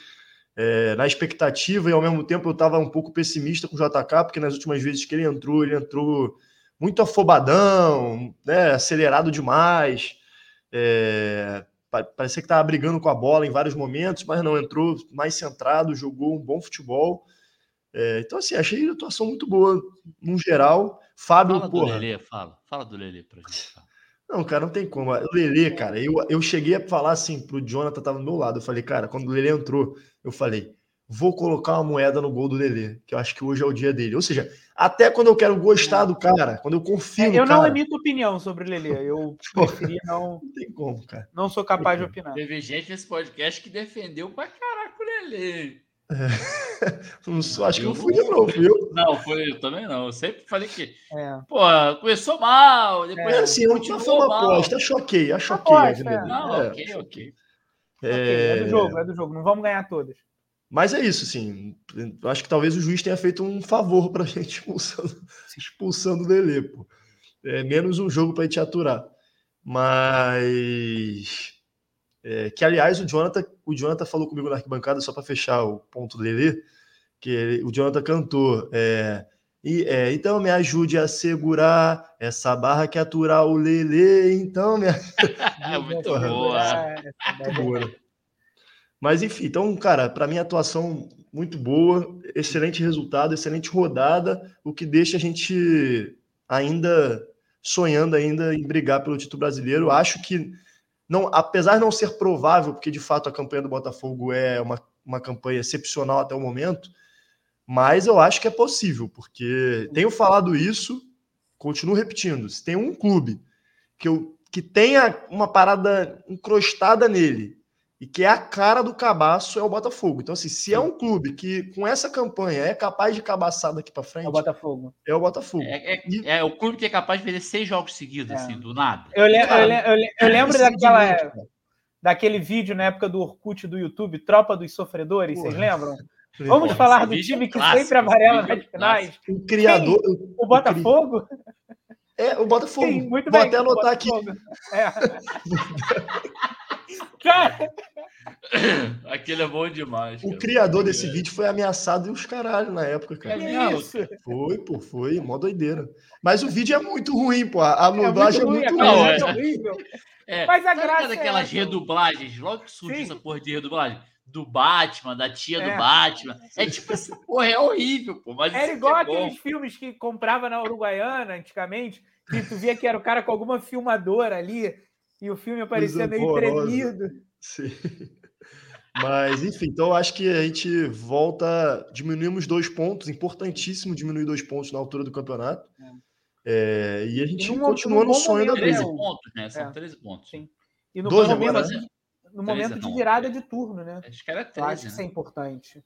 é, na expectativa e, ao mesmo tempo, eu estava um pouco pessimista com o JK, porque nas últimas vezes que ele entrou, ele entrou muito afobadão, né, acelerado demais. É, parecia que estava brigando com a bola em vários momentos, mas não entrou mais centrado, jogou um bom futebol. É, então, assim, achei a atuação muito boa no geral. Fábio, fala porra. do Lelê, fala. Fala do Lelê pra gente. Não, cara, não tem como. O Lelê, cara, eu, eu cheguei a falar assim pro Jonathan, tava do meu lado. Eu falei, cara, quando o Lelê entrou, eu falei, vou colocar uma moeda no gol do Lelê, que eu acho que hoje é o dia dele. Ou seja, até quando eu quero gostar do cara, quando eu confio é, Eu não cara... emito opinião sobre o Lelê. Eu <laughs> preferia não. Não tem como, cara. Não sou capaz de opinar. Teve gente nesse podcast que defendeu pra caraca o Lelê. <laughs> Sou, acho que não fui eu, não, viu? Não, foi eu também não. Eu sempre falei que, é. pô, começou mal, depois é, assim, não foi uma aposta, choquei, a choquei. Aposta, é. Não, é. ok, ok. É... é do jogo, é do jogo, não vamos ganhar todas. Mas é isso, sim. Acho que talvez o juiz tenha feito um favor para a <laughs> gente expulsando, expulsando o Delê, pô. É menos um jogo para gente aturar. Mas é, que, aliás, o Jonathan, o Jonathan falou comigo na arquibancada, só para fechar o ponto dele, que ele, o Jonathan cantou. É, e, é, então me ajude a segurar essa barra que aturar o Lele. Então me <laughs> é muito boa. Muito boa. Mas enfim, então, cara, para mim atuação muito boa, excelente resultado, excelente rodada, o que deixa a gente ainda sonhando ainda em brigar pelo título brasileiro. Acho que não, apesar de não ser provável, porque de fato a campanha do Botafogo é uma, uma campanha excepcional até o momento, mas eu acho que é possível, porque tenho falado isso, continuo repetindo, se tem um clube que, eu, que tenha uma parada encrostada nele e que é a cara do cabaço é o Botafogo. Então, assim, se é um clube que com essa campanha é capaz de cabaçar daqui para frente, é o Botafogo. É o Botafogo. É, é, e... é, o clube que é capaz de fazer seis jogos seguidos, é. assim, do nada. Eu, le cara, eu, le eu lembro daquela, daquele vídeo na época do Orkut do YouTube, Tropa dos Sofredores, Porra. vocês lembram? Vamos falar do time é que clássico, sempre amarela nas finais. O criador. Quem? O Botafogo? É, o Botafogo. Sim, muito Vou bem, até anotar aqui. É. <laughs> Cara! <coughs> Aquele é bom demais. O criador desse é. vídeo foi ameaçado e os caralho na época, cara. É isso? Foi, pô, foi, mó doideira. Mas o vídeo é muito ruim, pô. A dublagem é muito, ruim, é muito ruim. É, Mas a graça é daquelas redublagens, logo que surge essa porra de redublagem, do Batman, da tia é. do Batman. É tipo assim, porra, é horrível, pô. Mas era igual é aqueles filmes que comprava na Uruguaiana antigamente, que tu via que era o cara com alguma filmadora ali e o filme aparecia meio tremido. Sim. Mas, enfim, então eu acho que a gente volta, diminuímos dois pontos, importantíssimo diminuir dois pontos na altura do campeonato. É. É, e a gente e continua no, sonho da 13 pontos, né? São é. 13 pontos. Sim. E no 12 momento, agora, né? no momento de virada de turno, né? Acho que era 13. acho que isso é né? importante.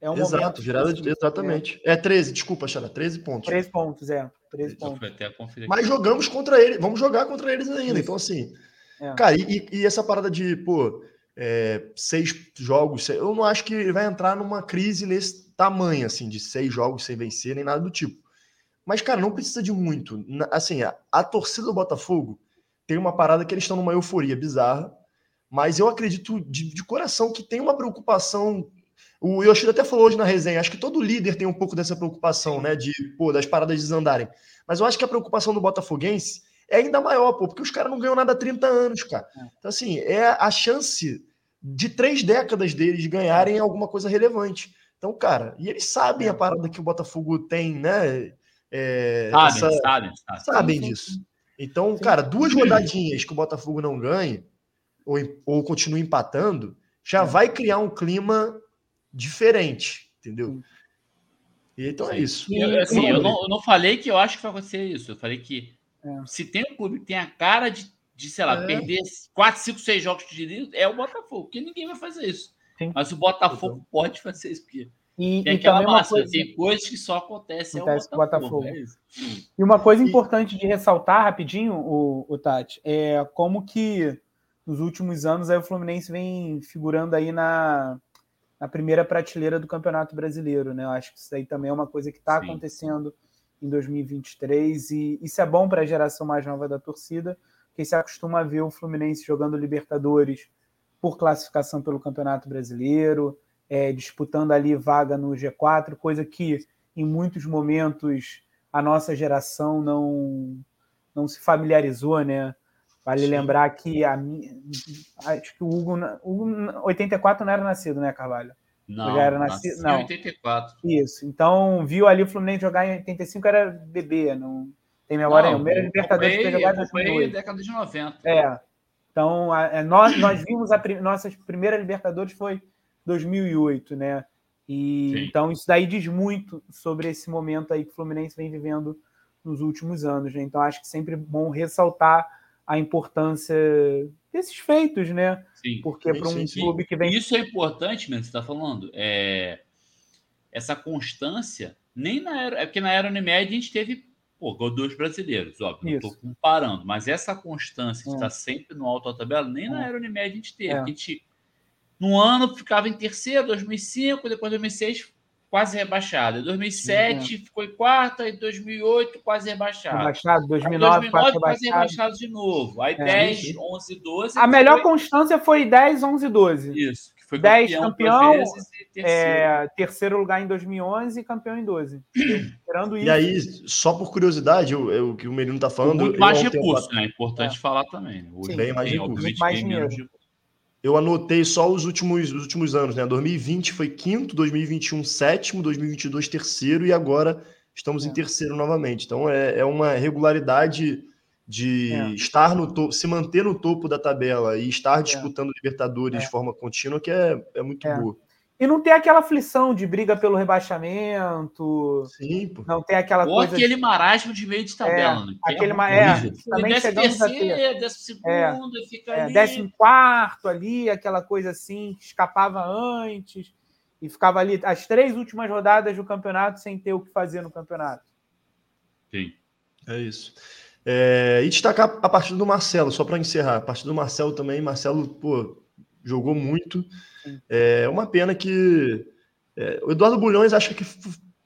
É um Exato, virada de, exatamente. É. é 13, desculpa, Xana, 13 pontos. 13 pontos, é. 13 pontos. Mas jogamos contra eles, vamos jogar contra eles ainda. Então, assim, é. Cara, e, e, essa parada de, pô, é, seis jogos, eu não acho que vai entrar numa crise nesse tamanho, assim, de seis jogos sem vencer, nem nada do tipo. Mas, cara, não precisa de muito. Assim, a, a torcida do Botafogo tem uma parada que eles estão numa euforia bizarra, mas eu acredito de, de coração que tem uma preocupação. O Yoshida até falou hoje na resenha, acho que todo líder tem um pouco dessa preocupação, né, de, pô, das paradas desandarem. Mas eu acho que a preocupação do Botafoguense é ainda maior, pô, porque os caras não ganham nada há 30 anos, cara. É. Então, assim, é a chance de três décadas deles ganharem alguma coisa relevante. Então, cara, e eles sabem é. a parada que o Botafogo tem, né? É, sabem, essa... sabem, sabem, sabem disso. Então, Sim. cara, duas rodadinhas que o Botafogo não ganhe, ou, ou continue empatando, já é. vai criar um clima diferente, entendeu? E, então é isso. Eu, assim, eu, não, eu não falei que eu acho que vai acontecer isso. Eu falei que é. Se tem um clube que tem a cara de, de sei lá, é. perder 4, 5, 6 jogos de direito, é o Botafogo, porque ninguém vai fazer isso. Sim. Mas o Botafogo pode fazer isso, porque e, tem e aquela massa, coisa... tem coisas que só acontecem Acontece ao Botafogo. Botafogo. É e uma coisa importante de ressaltar rapidinho, o, o Tati, é como que nos últimos anos aí o Fluminense vem figurando aí na, na primeira prateleira do Campeonato Brasileiro, né? Eu acho que isso aí também é uma coisa que está acontecendo em 2023 e isso é bom para a geração mais nova da torcida, que se acostuma a ver o Fluminense jogando Libertadores por classificação pelo Campeonato Brasileiro, é, disputando ali vaga no G4, coisa que em muitos momentos a nossa geração não não se familiarizou, né? Vale Sim. lembrar que a acho que o Hugo, o Hugo 84 não era nascido, né, Carvalho? Não, já era nascido, não. em 84. Isso. Então, viu ali o Fluminense jogar em 85 era bebê, não tem memória nenhuma. Era Libertadores que jogado em década de 90. É. Então, a, a, é, nós, nós vimos a nossa primeira Libertadores foi 2008, né? E Sim. então isso daí diz muito sobre esse momento aí que o Fluminense vem vivendo nos últimos anos, né? Então acho que sempre bom ressaltar a importância desses feitos, né? Sim, Porque para um sim, clube que vem. Isso é importante, mesmo, você está falando. É... Essa constância, nem na era. É porque na era Unimed a gente teve pô, dois brasileiros, óbvio, não estou comparando, mas essa constância de é. estar sempre no alto da tabela, nem é. na era Unimed a gente teve. É. A gente, no ano, ficava em terceiro, 2005, depois 2006 quase rebaixado. Em 2007 uhum. ficou em quarta, em 2008 quase rebaixado. Rebaixado, 2009, 2009 quase rebaixado. de novo. Aí é. 10, 11, 12. A melhor foi... constância foi 10, 11, 12. Isso. Que foi 10 campeão, campeão terceiro. É, terceiro. lugar em 2011 e campeão em 12. Esperando isso. E aí, só por curiosidade, o, o que o Menino está falando. Muito mais recursos, né? É importante é. falar também. Né? Sim, bem mais recursos. Mais dinheiro eu anotei só os últimos, os últimos anos, né? 2020 foi quinto, 2021 sétimo, 2022 terceiro e agora estamos é. em terceiro novamente. Então é, é uma regularidade de é. estar no topo, se manter no topo da tabela e estar é. disputando Libertadores de é. forma contínua, que é, é muito é. boa. E não tem aquela aflição de briga pelo rebaixamento. Sim, pô. Não tem aquela Ou coisa. aquele de... marasmo de meio de tabela. É, né? aquele ma... é, também desce chegamos terceiro, décimo segundo, é, fica é, ali. Décimo quarto ali, aquela coisa assim, que escapava antes e ficava ali as três últimas rodadas do campeonato sem ter o que fazer no campeonato. Sim. É isso. É, e destacar a partida do Marcelo, só para encerrar. A partida do Marcelo também. Marcelo, pô, jogou muito. É uma pena que é, o Eduardo Bulhões acha que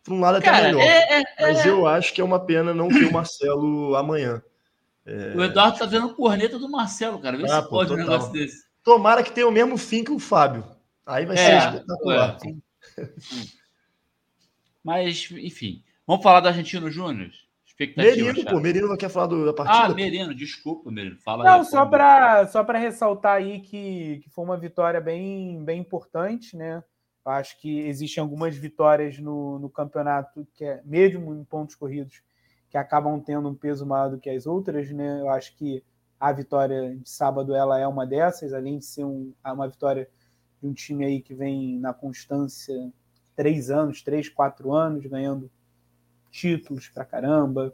por um lado até Cara, melhor, é, é, mas é. eu acho que é uma pena não ter o Marcelo amanhã. É. O Eduardo tá vendo corneta do Marcelo, cara. Vê ah, se pô, pode total. um negócio desse. Tomara que tenha o mesmo fim que o Fábio. Aí vai ser espetacular. Mas, enfim. Vamos falar do Argentino Júnior? Merino, pô, Merino não quer falar do, da partida. Ah, Merino, desculpa, Merino. Fala não, aí, só para só para ressaltar aí que, que foi uma vitória bem, bem importante, né? Eu acho que existem algumas vitórias no, no campeonato, que é mesmo em pontos corridos, que acabam tendo um peso maior do que as outras, né? Eu acho que a vitória de sábado ela é uma dessas, além de ser um, uma vitória de um time aí que vem na constância três anos, três, quatro anos, ganhando títulos pra caramba.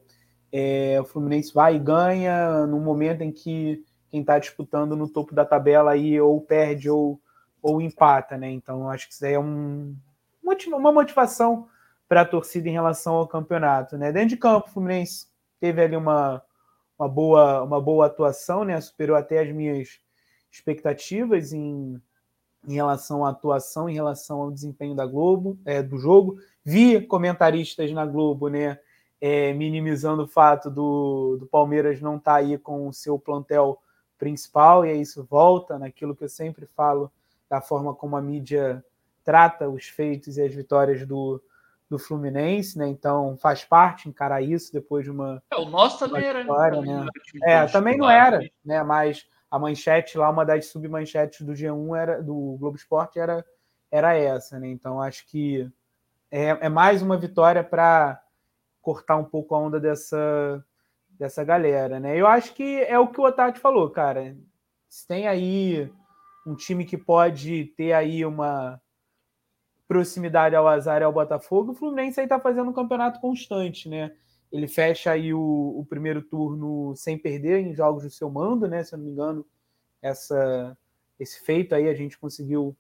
É, o Fluminense vai e ganha no momento em que quem está disputando no topo da tabela aí ou perde ou, ou empata, né? Então acho que isso aí é um, uma motivação para a torcida em relação ao campeonato, né? Dentro de campo, o Fluminense teve ali uma, uma, boa, uma boa atuação, né? Superou até as minhas expectativas em, em relação à atuação, em relação ao desempenho da Globo, é, do jogo. Vi comentaristas na Globo, né, é, minimizando o fato do, do Palmeiras não estar tá aí com o seu plantel principal, e aí isso volta naquilo que eu sempre falo da forma como a mídia trata os feitos e as vitórias do, do Fluminense, né? Então faz parte encarar isso depois de uma. É, o nosso também era. História, né? É, também não era, né? Mas a manchete lá, uma das submanchetes do G1 era do Globo Esporte era, era essa, né? Então acho que é, é mais uma vitória para cortar um pouco a onda dessa, dessa galera, né? Eu acho que é o que o Otávio falou, cara. Se tem aí um time que pode ter aí uma proximidade ao azar e ao Botafogo, o Fluminense aí tá fazendo um campeonato constante, né? Ele fecha aí o, o primeiro turno sem perder em jogos do seu mando, né? Se eu não me engano, essa, esse feito aí a gente conseguiu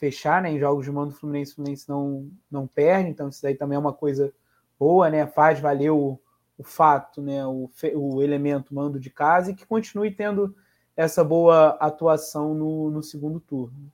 fechar, né? Em jogos de mando Fluminense, Fluminense não, não perde, então isso daí também é uma coisa boa, né? Faz valer o, o fato, né? O, o elemento mando de casa e que continue tendo essa boa atuação no, no segundo turno.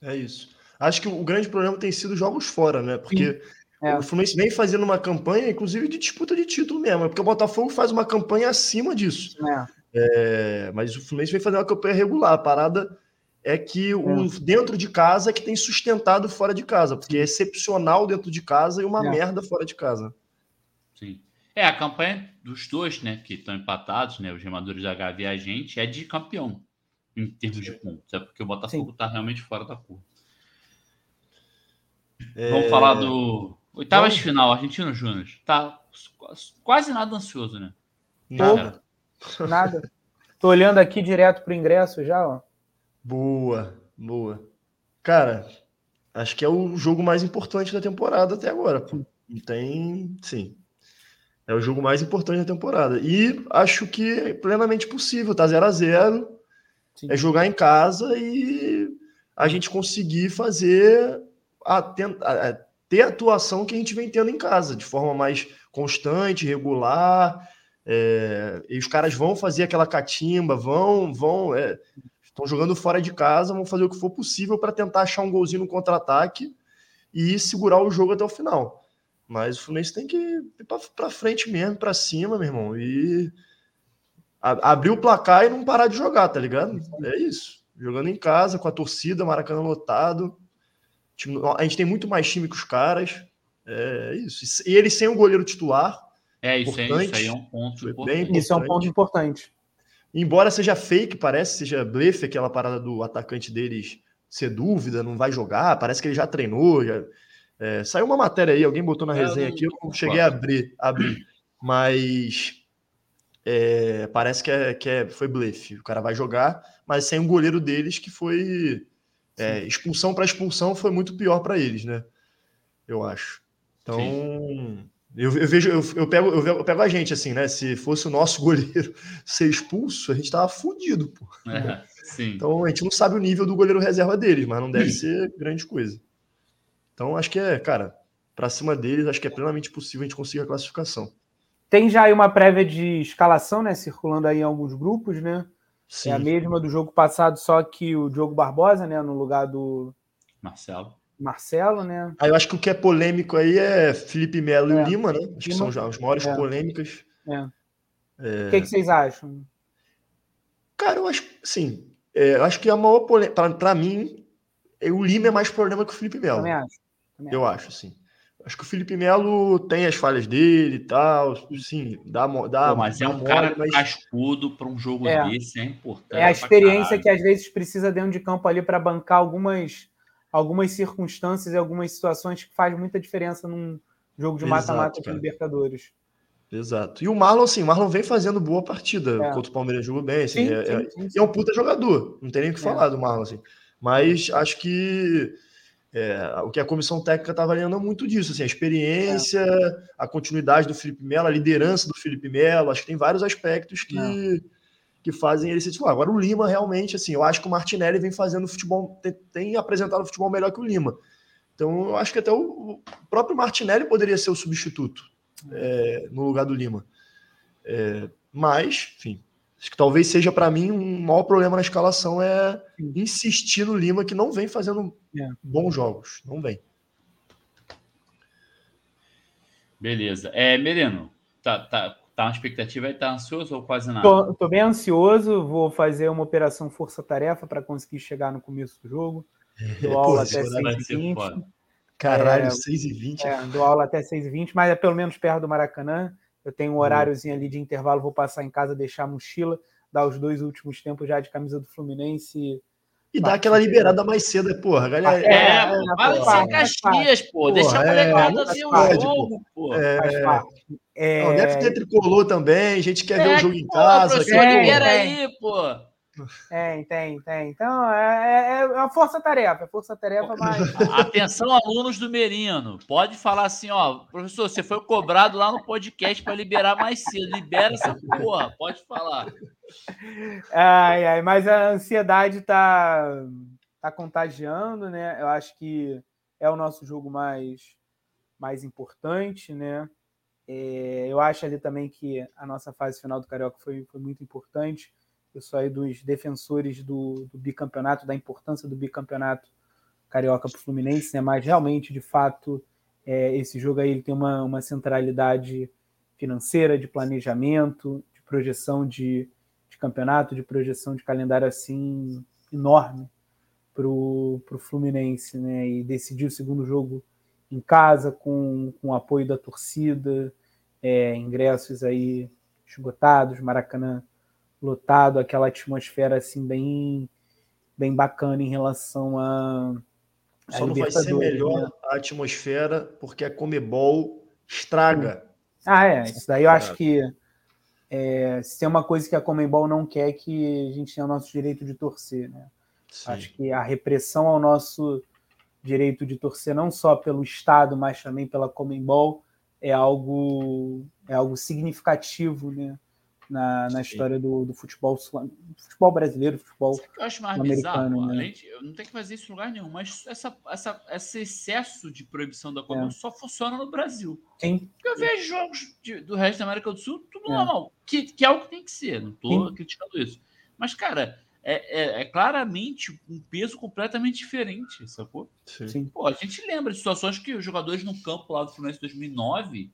É isso. Acho que o grande problema tem sido jogos fora, né? Porque é. o Fluminense vem fazendo uma campanha, inclusive, de disputa de título mesmo. É porque o Botafogo faz uma campanha acima disso. É. É, mas o Fluminense vem fazendo uma campanha regular. A parada é que o é. dentro de casa é que tem sustentado fora de casa, porque é excepcional dentro de casa e uma é. merda fora de casa. Sim. É, a campanha dos dois, né, que estão empatados, né, os remadores da Gávea e a gente, é de campeão em termos de pontos. É porque o Botafogo está realmente fora da curva. É... Vamos falar do oitavas de final, Argentino Júnior. Tá quase nada ansioso, né? Nada. Nada. Tô olhando aqui direto pro ingresso já, ó. Boa, boa. Cara, acho que é o jogo mais importante da temporada até agora. Pô. Tem, sim. É o jogo mais importante da temporada. E acho que é plenamente possível, tá 0 a 0 É jogar em casa e a gente conseguir fazer a, a, ter a atuação que a gente vem tendo em casa, de forma mais constante, regular. É, e os caras vão fazer aquela catimba, vão, vão, é, estão jogando fora de casa, vão fazer o que for possível para tentar achar um golzinho no contra-ataque e segurar o jogo até o final. Mas o Fluminense tem que ir para frente mesmo, para cima, meu irmão, e abrir o placar e não parar de jogar, tá ligado? É isso. Jogando em casa, com a torcida, Maracanã lotado. A gente tem muito mais time que os caras. É isso. E ele sem o goleiro titular. É, isso, é, isso aí é um ponto importante. Isso é um ponto importante. Embora seja fake, parece, seja blefe, aquela parada do atacante deles ser dúvida, não vai jogar, parece que ele já treinou, já, é, saiu uma matéria aí, alguém botou na é, resenha aqui, eu não cheguei a abrir, abrir mas é, parece que, é, que é, foi blefe. O cara vai jogar, mas sem um goleiro deles que foi é, expulsão para expulsão foi muito pior para eles, né? Eu acho. Então, eu, eu, vejo, eu, eu, pego, eu, pego a gente assim, né? Se fosse o nosso <laughs> goleiro ser expulso, a gente tava fudido, pô. É, então a gente não sabe o nível do goleiro reserva deles, mas não deve ser grande coisa. Então, acho que é, cara, para cima deles, acho que é plenamente possível a gente conseguir a classificação. Tem já aí uma prévia de escalação, né? Circulando aí em alguns grupos, né? Sim. É a mesma do jogo passado, só que o Diogo Barbosa, né? No lugar do. Marcelo. Marcelo, né? Ah, eu acho que o que é polêmico aí é Felipe Melo é. e Lima, né? Acho que são já as maiores é. polêmicas. É. é. O que, que, vocês acham? Cara, eu acho, sim. É, eu acho que a maior polêmica, para mim, o Lima é mais problema que o Felipe Melo. Também acho. Também eu acho, sim. Acho que o Felipe Melo tem as falhas dele e tal, sim, dá, dá Pô, mas é um cara mas... cascudo para um jogo é. desse, é importante. É a experiência que às vezes precisa dentro de campo ali para bancar algumas, algumas circunstâncias e algumas situações que faz muita diferença num jogo de mata-mata de Libertadores. Exato. E o Marlon, assim, o Marlon vem fazendo boa partida é. contra o Palmeiras, jogou bem, assim, sim, é, sim, sim, é, é, um puta jogador, não tem nem o que é. falar do Marlon, assim. Mas acho que é, o que a comissão técnica está avaliando é muito disso, assim, a experiência, é. a continuidade do Felipe Melo, a liderança do Felipe Melo, acho que tem vários aspectos que, é. Que fazem ele ser titular. Agora, o Lima, realmente, assim, eu acho que o Martinelli vem fazendo futebol, tem, tem apresentado o futebol melhor que o Lima. Então, eu acho que até o, o próprio Martinelli poderia ser o substituto é, no lugar do Lima. É, mas, enfim, Acho que talvez seja para mim um maior problema na escalação é insistir no Lima que não vem fazendo é. bons jogos, não vem. Beleza. É, Mereno, tá, tá, tá uma expectativa aí? Tá ansioso ou quase nada? Tô, tô bem ansioso, vou fazer uma operação força-tarefa para conseguir chegar no começo do jogo. Dou é, aula até 6h20. Caralho, é, 6h20. É, dou aula até 6h20, mas é pelo menos perto do Maracanã. Eu tenho um horáriozinho ali de intervalo, vou passar em casa, deixar a mochila, dar os dois últimos tempos já de camisa do Fluminense. E dar aquela liberada mais cedo, né, porra, galera. É, é, é vai ser Caxias, pô. Deixa a molecada é, ver o jogo, pô. É, é... Não, deve ter tricolor também, a gente quer é, ver o jogo em casa. Libera aí, pô. Tem, tem, tem. Então, é, é, é uma força-tarefa, é força-tarefa, mas. <laughs> Atenção, alunos do Merino. Pode falar assim, ó, professor, você foi cobrado lá no podcast para liberar mais cedo. Libera essa porra, pode falar. Ai, ai, mas a ansiedade tá, tá contagiando, né? Eu acho que é o nosso jogo mais, mais importante, né? É, eu acho ali também que a nossa fase final do Carioca foi, foi muito importante eu sou aí dos defensores do, do bicampeonato, da importância do bicampeonato carioca para o Fluminense, né? mas realmente, de fato, é, esse jogo aí ele tem uma, uma centralidade financeira, de planejamento, de projeção de, de campeonato, de projeção de calendário assim enorme para o Fluminense, né? E decidir o segundo jogo em casa com, com o apoio da torcida, é, ingressos aí esgotados, Maracanã lotado, aquela atmosfera assim bem bem bacana em relação a, a Só não vai ser melhor né? a atmosfera porque a Comebol estraga. Ah, é. Isso daí eu acho que é, se tem uma coisa que a Comebol não quer que a gente tenha o nosso direito de torcer, né? Sim. Acho que a repressão ao nosso direito de torcer não só pelo Estado, mas também pela Comembol, é algo, é algo significativo né? na, na história do, do futebol, futebol brasileiro, futebol Sabe que eu acho mais americano. Bizarro, né? gente, não tem que fazer isso em lugar nenhum, mas essa, essa, esse excesso de proibição da Comembol é. só funciona no Brasil. Sim. Eu vejo jogos de, do resto da América do Sul, tudo é. normal, que, que é o que tem que ser, não estou criticando isso. Mas, cara, é, é, é, claramente um peso completamente diferente, sacou? Sim. Pô, a gente lembra de situações que os jogadores no campo lá do Fluminense 2009,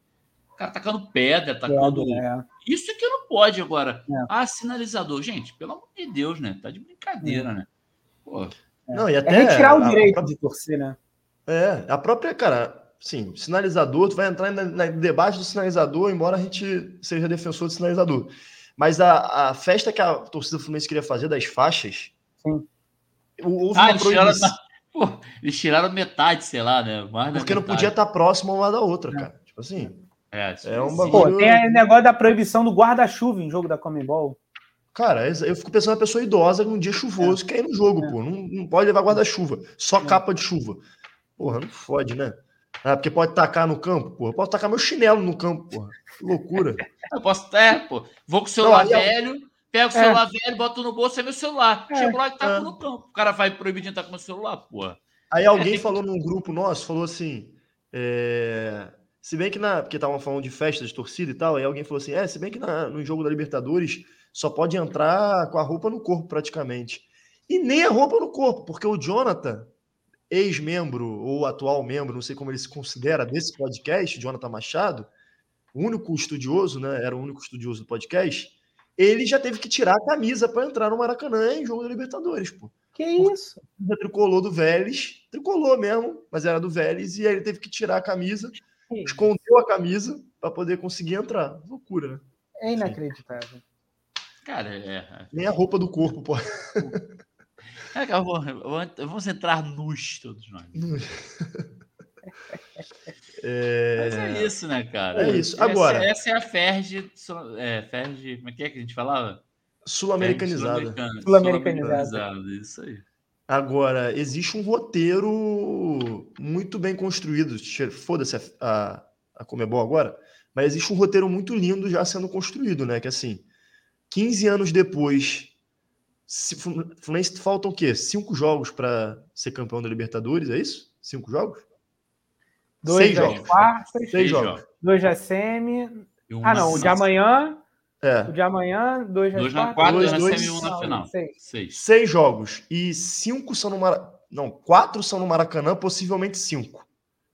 cara tacando pedra, tacando. É. Isso que não pode agora. É. Ah, sinalizador. Gente, pelo amor de Deus, né? Tá de brincadeira, é. né? Pô. Não, e é até. É retirar o direito a, a, de torcer, né? É, a própria, cara, sim, sinalizador, tu vai entrar no debate do sinalizador, embora a gente seja defensor de sinalizador. Mas a, a festa que a torcida Fluminense queria fazer das faixas. Sim. Houve ah, eles tiraram, <laughs> pô, eles tiraram metade, sei lá, né? Mais Porque não podia estar próximo uma da outra, cara. Tipo assim. É, é um bagulho... Pô, tem o negócio da proibição do guarda-chuva em jogo da Comembol. Cara, eu fico pensando na pessoa idosa num dia chuvoso é. que é no jogo, é. pô. Não, não pode levar guarda-chuva, só é. capa de chuva. Porra, não fode, né? Ah, porque pode tacar no campo, porra. Eu posso tacar meu chinelo no campo, porra. Que loucura. <laughs> Eu posso, é, pô. Vou com o celular não, velho, eu... pego o celular é. velho, boto no bolso, é meu celular. É. Chego lá e taco é. no campo. O cara vai proibir de entrar com o meu celular, porra. Aí alguém falou num grupo nosso, falou assim. É... Se bem que na. Porque estavam falando de festa de torcida e tal, aí alguém falou assim: é, se bem que na, no jogo da Libertadores só pode entrar com a roupa no corpo, praticamente. E nem a roupa no corpo, porque o Jonathan, ex-membro ou atual membro, não sei como ele se considera, desse podcast, Jonathan Machado, o único estudioso, né? Era o único estudioso do podcast. Ele já teve que tirar a camisa para entrar no Maracanã em jogo da Libertadores, pô. Que isso? Já tricolou do Vélez, tricolou mesmo, mas era do Vélez, e aí ele teve que tirar a camisa, que escondeu a camisa para poder conseguir entrar. Loucura, né? É inacreditável. Cara, é, é. Nem a roupa do corpo, pô. É, eu vou, vamos entrar nus todos nós. <laughs> É... Mas é isso, né, cara? É isso. Agora. Essa, essa é a Ferge. É, Ferge. Como é que é que a gente falava? Sul-americanizada. Sul-americanizada. Sul isso aí. Agora, existe um roteiro muito bem construído. Foda-se a, a, a Comebol agora. Mas existe um roteiro muito lindo já sendo construído, né? Que assim, 15 anos depois se, Fluminense faltam o quê? Cinco jogos para ser campeão da Libertadores, é isso? Cinco jogos? Dois Seis jogos. Quartas, Seis jogos. Dois da semi. Ah, não. O de amanhã. É. O de amanhã, dois, dois na quarta, dois, dois na semi um na final. Seis. Seis. Seis jogos. E cinco são no Maracanã. Não, quatro são no Maracanã, possivelmente cinco.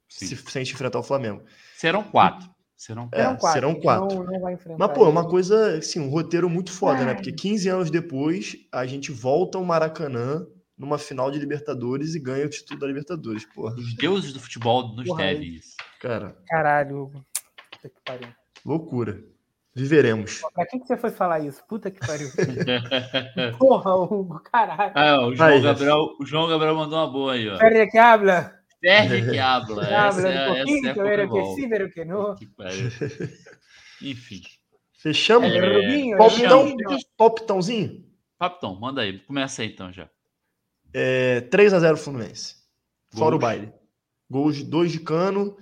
Se, se a gente enfrentar o Flamengo. Serão quatro. Serão, é, quatro. Serão quatro. Não, não Mas, pô, é uma coisa, assim, um roteiro muito foda, né? Porque 15 anos depois, a gente volta ao Maracanã numa final de Libertadores e ganha o título da Libertadores, porra. Os deuses do futebol nos porra, devem isso. Cara. Caralho, Puta que pariu. Loucura. Viveremos. Pra quem que você foi falar isso? Puta que pariu. <laughs> porra, Hugo, caralho. Ah, o, João Gabriel, o João Gabriel mandou uma boa aí, ó. Pera que habla. Serge <laughs> que habla. Habla é, um pouquinho, pero que sim, pero que não. <laughs> Enfim. Fechamos? É, Rubinho, palpitão, palpitãozinho? Palpitão, manda aí. Começa aí então já. É, 3x0 Fluminense. Gols. Fora o baile. Gols de dois de cano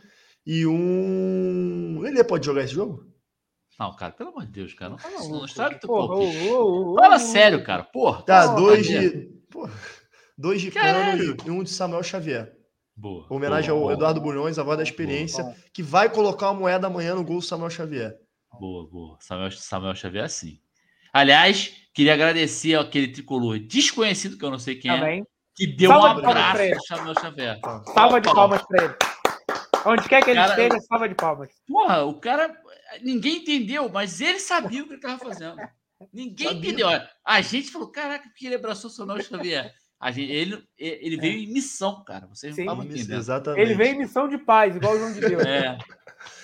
e um. Ele pode jogar esse jogo? Não, cara, pelo amor de Deus, cara. Não fala não. Não estraga teu Fala sério, cara. Porra. Tá, dois de. Porra. Dois de Caralho. cano e um de Samuel Xavier. Boa. Homenagem boa, ao boa, Eduardo Bulhões, a voz da experiência, boa, que vai colocar a moeda amanhã no gol do Samuel Xavier. Boa, boa. Samuel, Samuel Xavier, sim. Aliás, queria agradecer aquele tricolor desconhecido, que eu não sei quem é, Também. é, que deu salva um abraço pro Samuel Xavier. Salva de palmas para ele. Onde quer que ele cara, esteja, salva de palmas. Porra, o cara. Ninguém entendeu, mas ele sabia o que ele estava fazendo. Ninguém sabia. entendeu. A gente falou: caraca, porque ele abraçou o Samuel Xavier. Gente, ele, ele veio é. em missão, cara. Vocês não estavam entendendo. Exatamente. Ele veio em missão de paz, igual o João de Deus. É.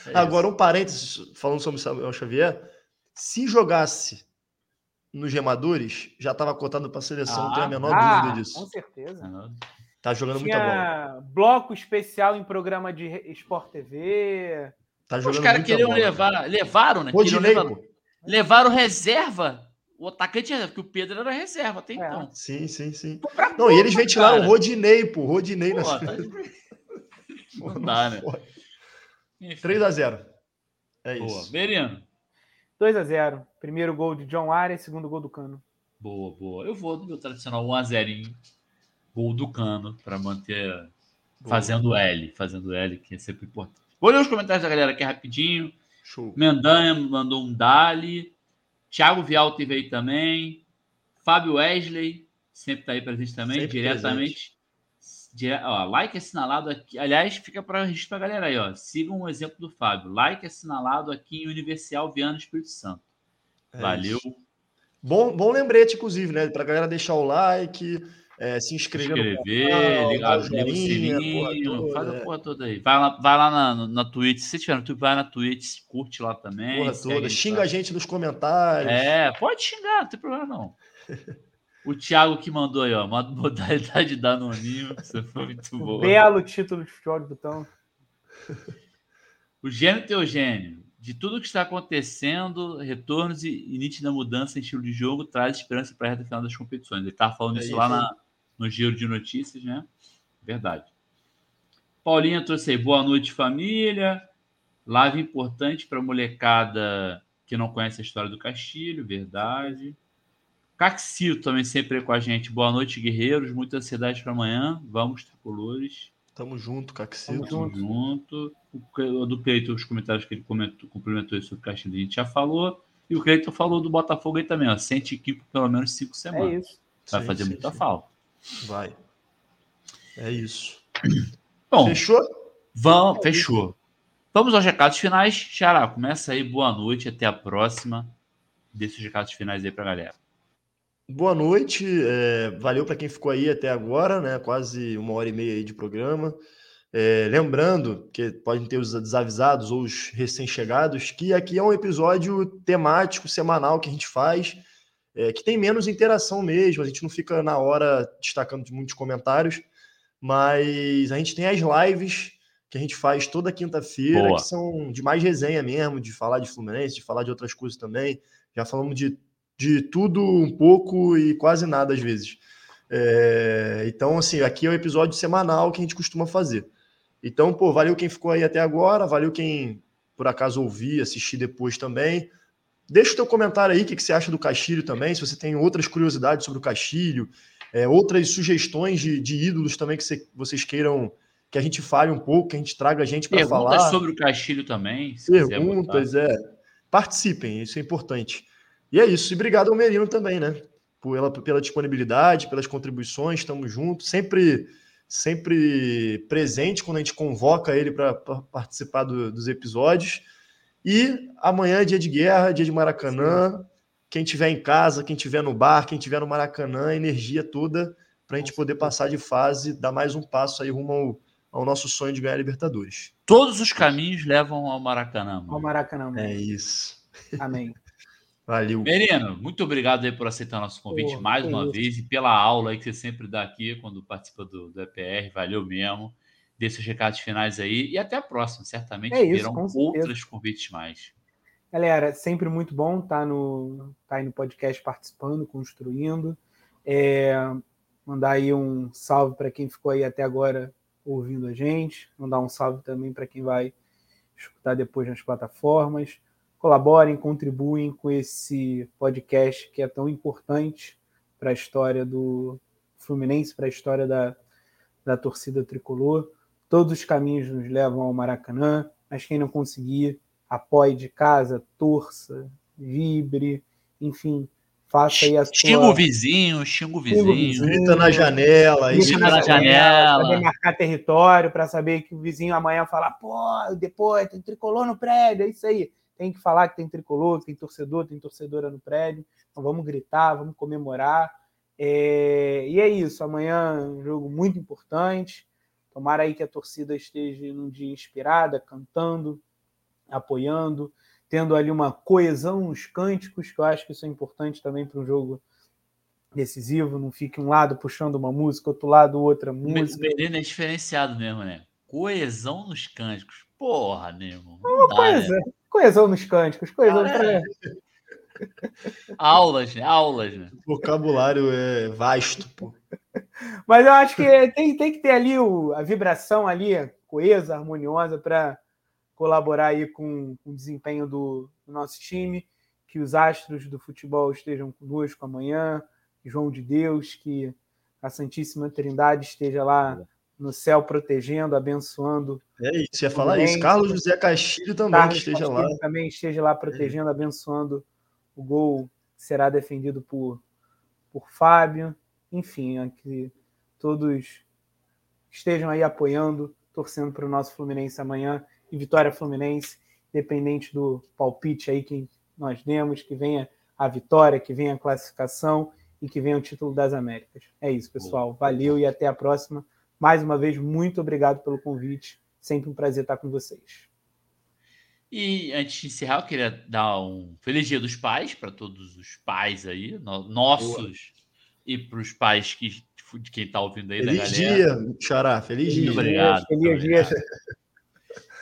é Agora, um parênteses, falando sobre Samuel Xavier. Se jogasse nos remadores, já estava cotado para a seleção, ah, não tem a menor ah, dúvida disso. Com certeza. Tá jogando Tinha muita bola. Bloco especial em programa de Sport TV. Tá jogando Os caras queriam bola, levar, levaram, né? Rodinei, levar, levaram reserva. O atacante, que o Pedro era reserva até é. então. Sim, sim, sim. Não, e eles ventilaram o Rodinei, pô. Rodinei pô, na tá de... <laughs> Não dá, né? 3x0. É Boa. isso. Meriano. 2x0. Primeiro gol de John Arias, segundo gol do Cano. Boa, boa. Eu vou do meu tradicional 1x0 gol do Cano para manter boa. fazendo L, fazendo L, que é sempre importante. Vou ler os comentários da galera aqui rapidinho. Show. Mendanha mandou um Dali. Thiago Vial teve aí também. Fábio Wesley, sempre está aí presente também, sempre diretamente. Dire... Ó, like assinalado aqui. Aliás, fica para registro para a galera aí, ó. Sigam o exemplo do Fábio. Like assinalado aqui em Universal Viana Espírito Santo. É Valeu. Isso. Bom, bom lembrete, inclusive, né? Para a galera deixar o like, é, se inscrever, se inscrever ligar, o sininho, faz a é. porra toda aí. Vai lá, vai lá na, na Twitch. Se tiver no Twitch, vai na Twitch, curte lá também. Porra toda. Xinga a gente nos comentários. É, pode xingar, não tem problema não. <laughs> O Thiago que mandou aí, ó, modalidade da Anoninho. Isso foi muito bom. Belo título de futebol de botão. O Gênio Teogênio. De tudo que está acontecendo, retornos e, e nítida mudança em estilo de jogo traz esperança para a reta final das competições. Ele estava falando é isso, isso lá na, no giro de notícias, né? Verdade. Paulinha trouxe aí, boa noite, família. Live importante para a molecada que não conhece a história do Castilho, verdade. Caxio também sempre com a gente. Boa noite, guerreiros. Muita ansiedade para amanhã. Vamos, tricolores. Tamo junto, Caxio. Tamo, Tamo junto. O do Cleiton, os comentários que ele comentou, complementou sobre o Castilho, a gente já falou. E o Cleiton falou do Botafogo aí também, ó. Sente equipe pelo menos cinco semanas. É isso. Vai sim, fazer sim, muita sim. falta. Vai. É isso. Bom, fechou? Vamos, fechou. Vamos aos recados finais. Xará, começa aí. Boa noite. Até a próxima. Deixa os recados finais aí pra galera. Boa noite, é, valeu para quem ficou aí até agora, né? Quase uma hora e meia aí de programa. É, lembrando que podem ter os desavisados ou os recém-chegados, que aqui é um episódio temático, semanal que a gente faz, é, que tem menos interação mesmo, a gente não fica na hora destacando de muitos comentários, mas a gente tem as lives que a gente faz toda quinta-feira, que são de mais resenha mesmo, de falar de Fluminense, de falar de outras coisas também. Já falamos de de tudo um pouco e quase nada às vezes. É, então, assim, aqui é o episódio semanal que a gente costuma fazer. Então, pô, valeu quem ficou aí até agora, valeu quem por acaso ouvir, assistir depois também. Deixa o teu comentário aí, o que, que você acha do Castilho também, se você tem outras curiosidades sobre o Castilho, é, outras sugestões de, de ídolos também que você, vocês queiram que a gente fale um pouco, que a gente traga a gente para falar. Perguntas sobre o Castilho também. Perguntas, é. Participem, isso é importante. E é isso. E obrigado ao Merino também, né? Pela, pela disponibilidade, pelas contribuições, estamos juntos, sempre sempre presente quando a gente convoca ele para participar do, dos episódios. E amanhã é dia de guerra, dia de Maracanã. Sim. Quem tiver em casa, quem tiver no bar, quem tiver no Maracanã, energia toda para a gente poder passar de fase, dar mais um passo aí rumo ao, ao nosso sonho de ganhar a Libertadores. Todos os caminhos levam ao Maracanã. Mano. Ao Maracanã. Mano. É isso. Amém. <laughs> Valeu. Merino, muito obrigado aí por aceitar nosso convite Pô, mais uma isso. vez e pela aula aí que você sempre dá aqui quando participa do, do EPR. Valeu mesmo. Dê seus recados finais aí e até a próxima. Certamente é virão outros convites mais. Galera, sempre muito bom estar tá no, tá aí no podcast participando, construindo. É, mandar aí um salve para quem ficou aí até agora ouvindo a gente. Mandar um salve também para quem vai escutar depois nas plataformas colaborem, contribuem com esse podcast que é tão importante para a história do Fluminense, para a história da, da torcida tricolor. Todos os caminhos nos levam ao Maracanã, mas quem não conseguir, apoie de casa, torça, vibre, enfim, faça aí a sua... Xinga o vizinho, xinga o vizinho. Grita na janela. Grita na, na janela. Para marcar território, para saber que o vizinho amanhã falar, pô, depois tem tricolor no prédio, é isso aí tem que falar que tem tricolor, que tem torcedor, tem torcedora no prédio. Então vamos gritar, vamos comemorar. É, e é isso, amanhã um jogo muito importante. Tomara aí que a torcida esteja num dia inspirada, cantando, apoiando, tendo ali uma coesão nos cânticos, que eu acho que isso é importante também para um jogo decisivo, não fique um lado puxando uma música, outro lado outra música. O é diferenciado mesmo, né? Coesão nos cânticos. Porra, Nemo. Não dá, coisa, né? Coesão nos cânticos, coesão. É. <laughs> aulas, né? Aulas, né? O vocabulário é vasto, pô. <laughs> Mas eu acho que tem, tem que ter ali o, a vibração ali, coesa, harmoniosa, para colaborar aí com, com o desempenho do, do nosso time, que os astros do futebol estejam conosco amanhã, João de Deus, que a Santíssima Trindade esteja lá no céu protegendo, abençoando. É isso, ia falar isso. Carlos José Castilho também Carlos esteja Castilho lá. Também esteja lá protegendo, é. abençoando o gol que será defendido por, por Fábio. Enfim, é que todos estejam aí apoiando, torcendo para o nosso Fluminense amanhã e vitória Fluminense, independente do palpite aí que nós demos, que venha a vitória, que venha a classificação e que venha o título das Américas. É isso, pessoal. Valeu e até a próxima. Mais uma vez, muito obrigado pelo convite. Sempre um prazer estar com vocês. E antes de encerrar, eu queria dar um feliz dia dos pais para todos os pais aí, nossos Boa. E para os pais que, de quem está ouvindo aí feliz da galera. Feliz dia, Xará. Feliz, dia. Obrigado. Feliz dia.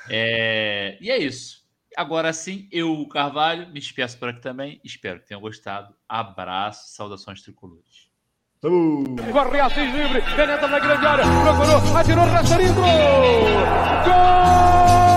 É, e é isso. Agora sim, eu, Carvalho, me despeço por aqui também. Espero que tenham gostado. Abraço, saudações tricolores. Uh. Corre Assis livre, penetra na grande área, procurou, atirou, gol!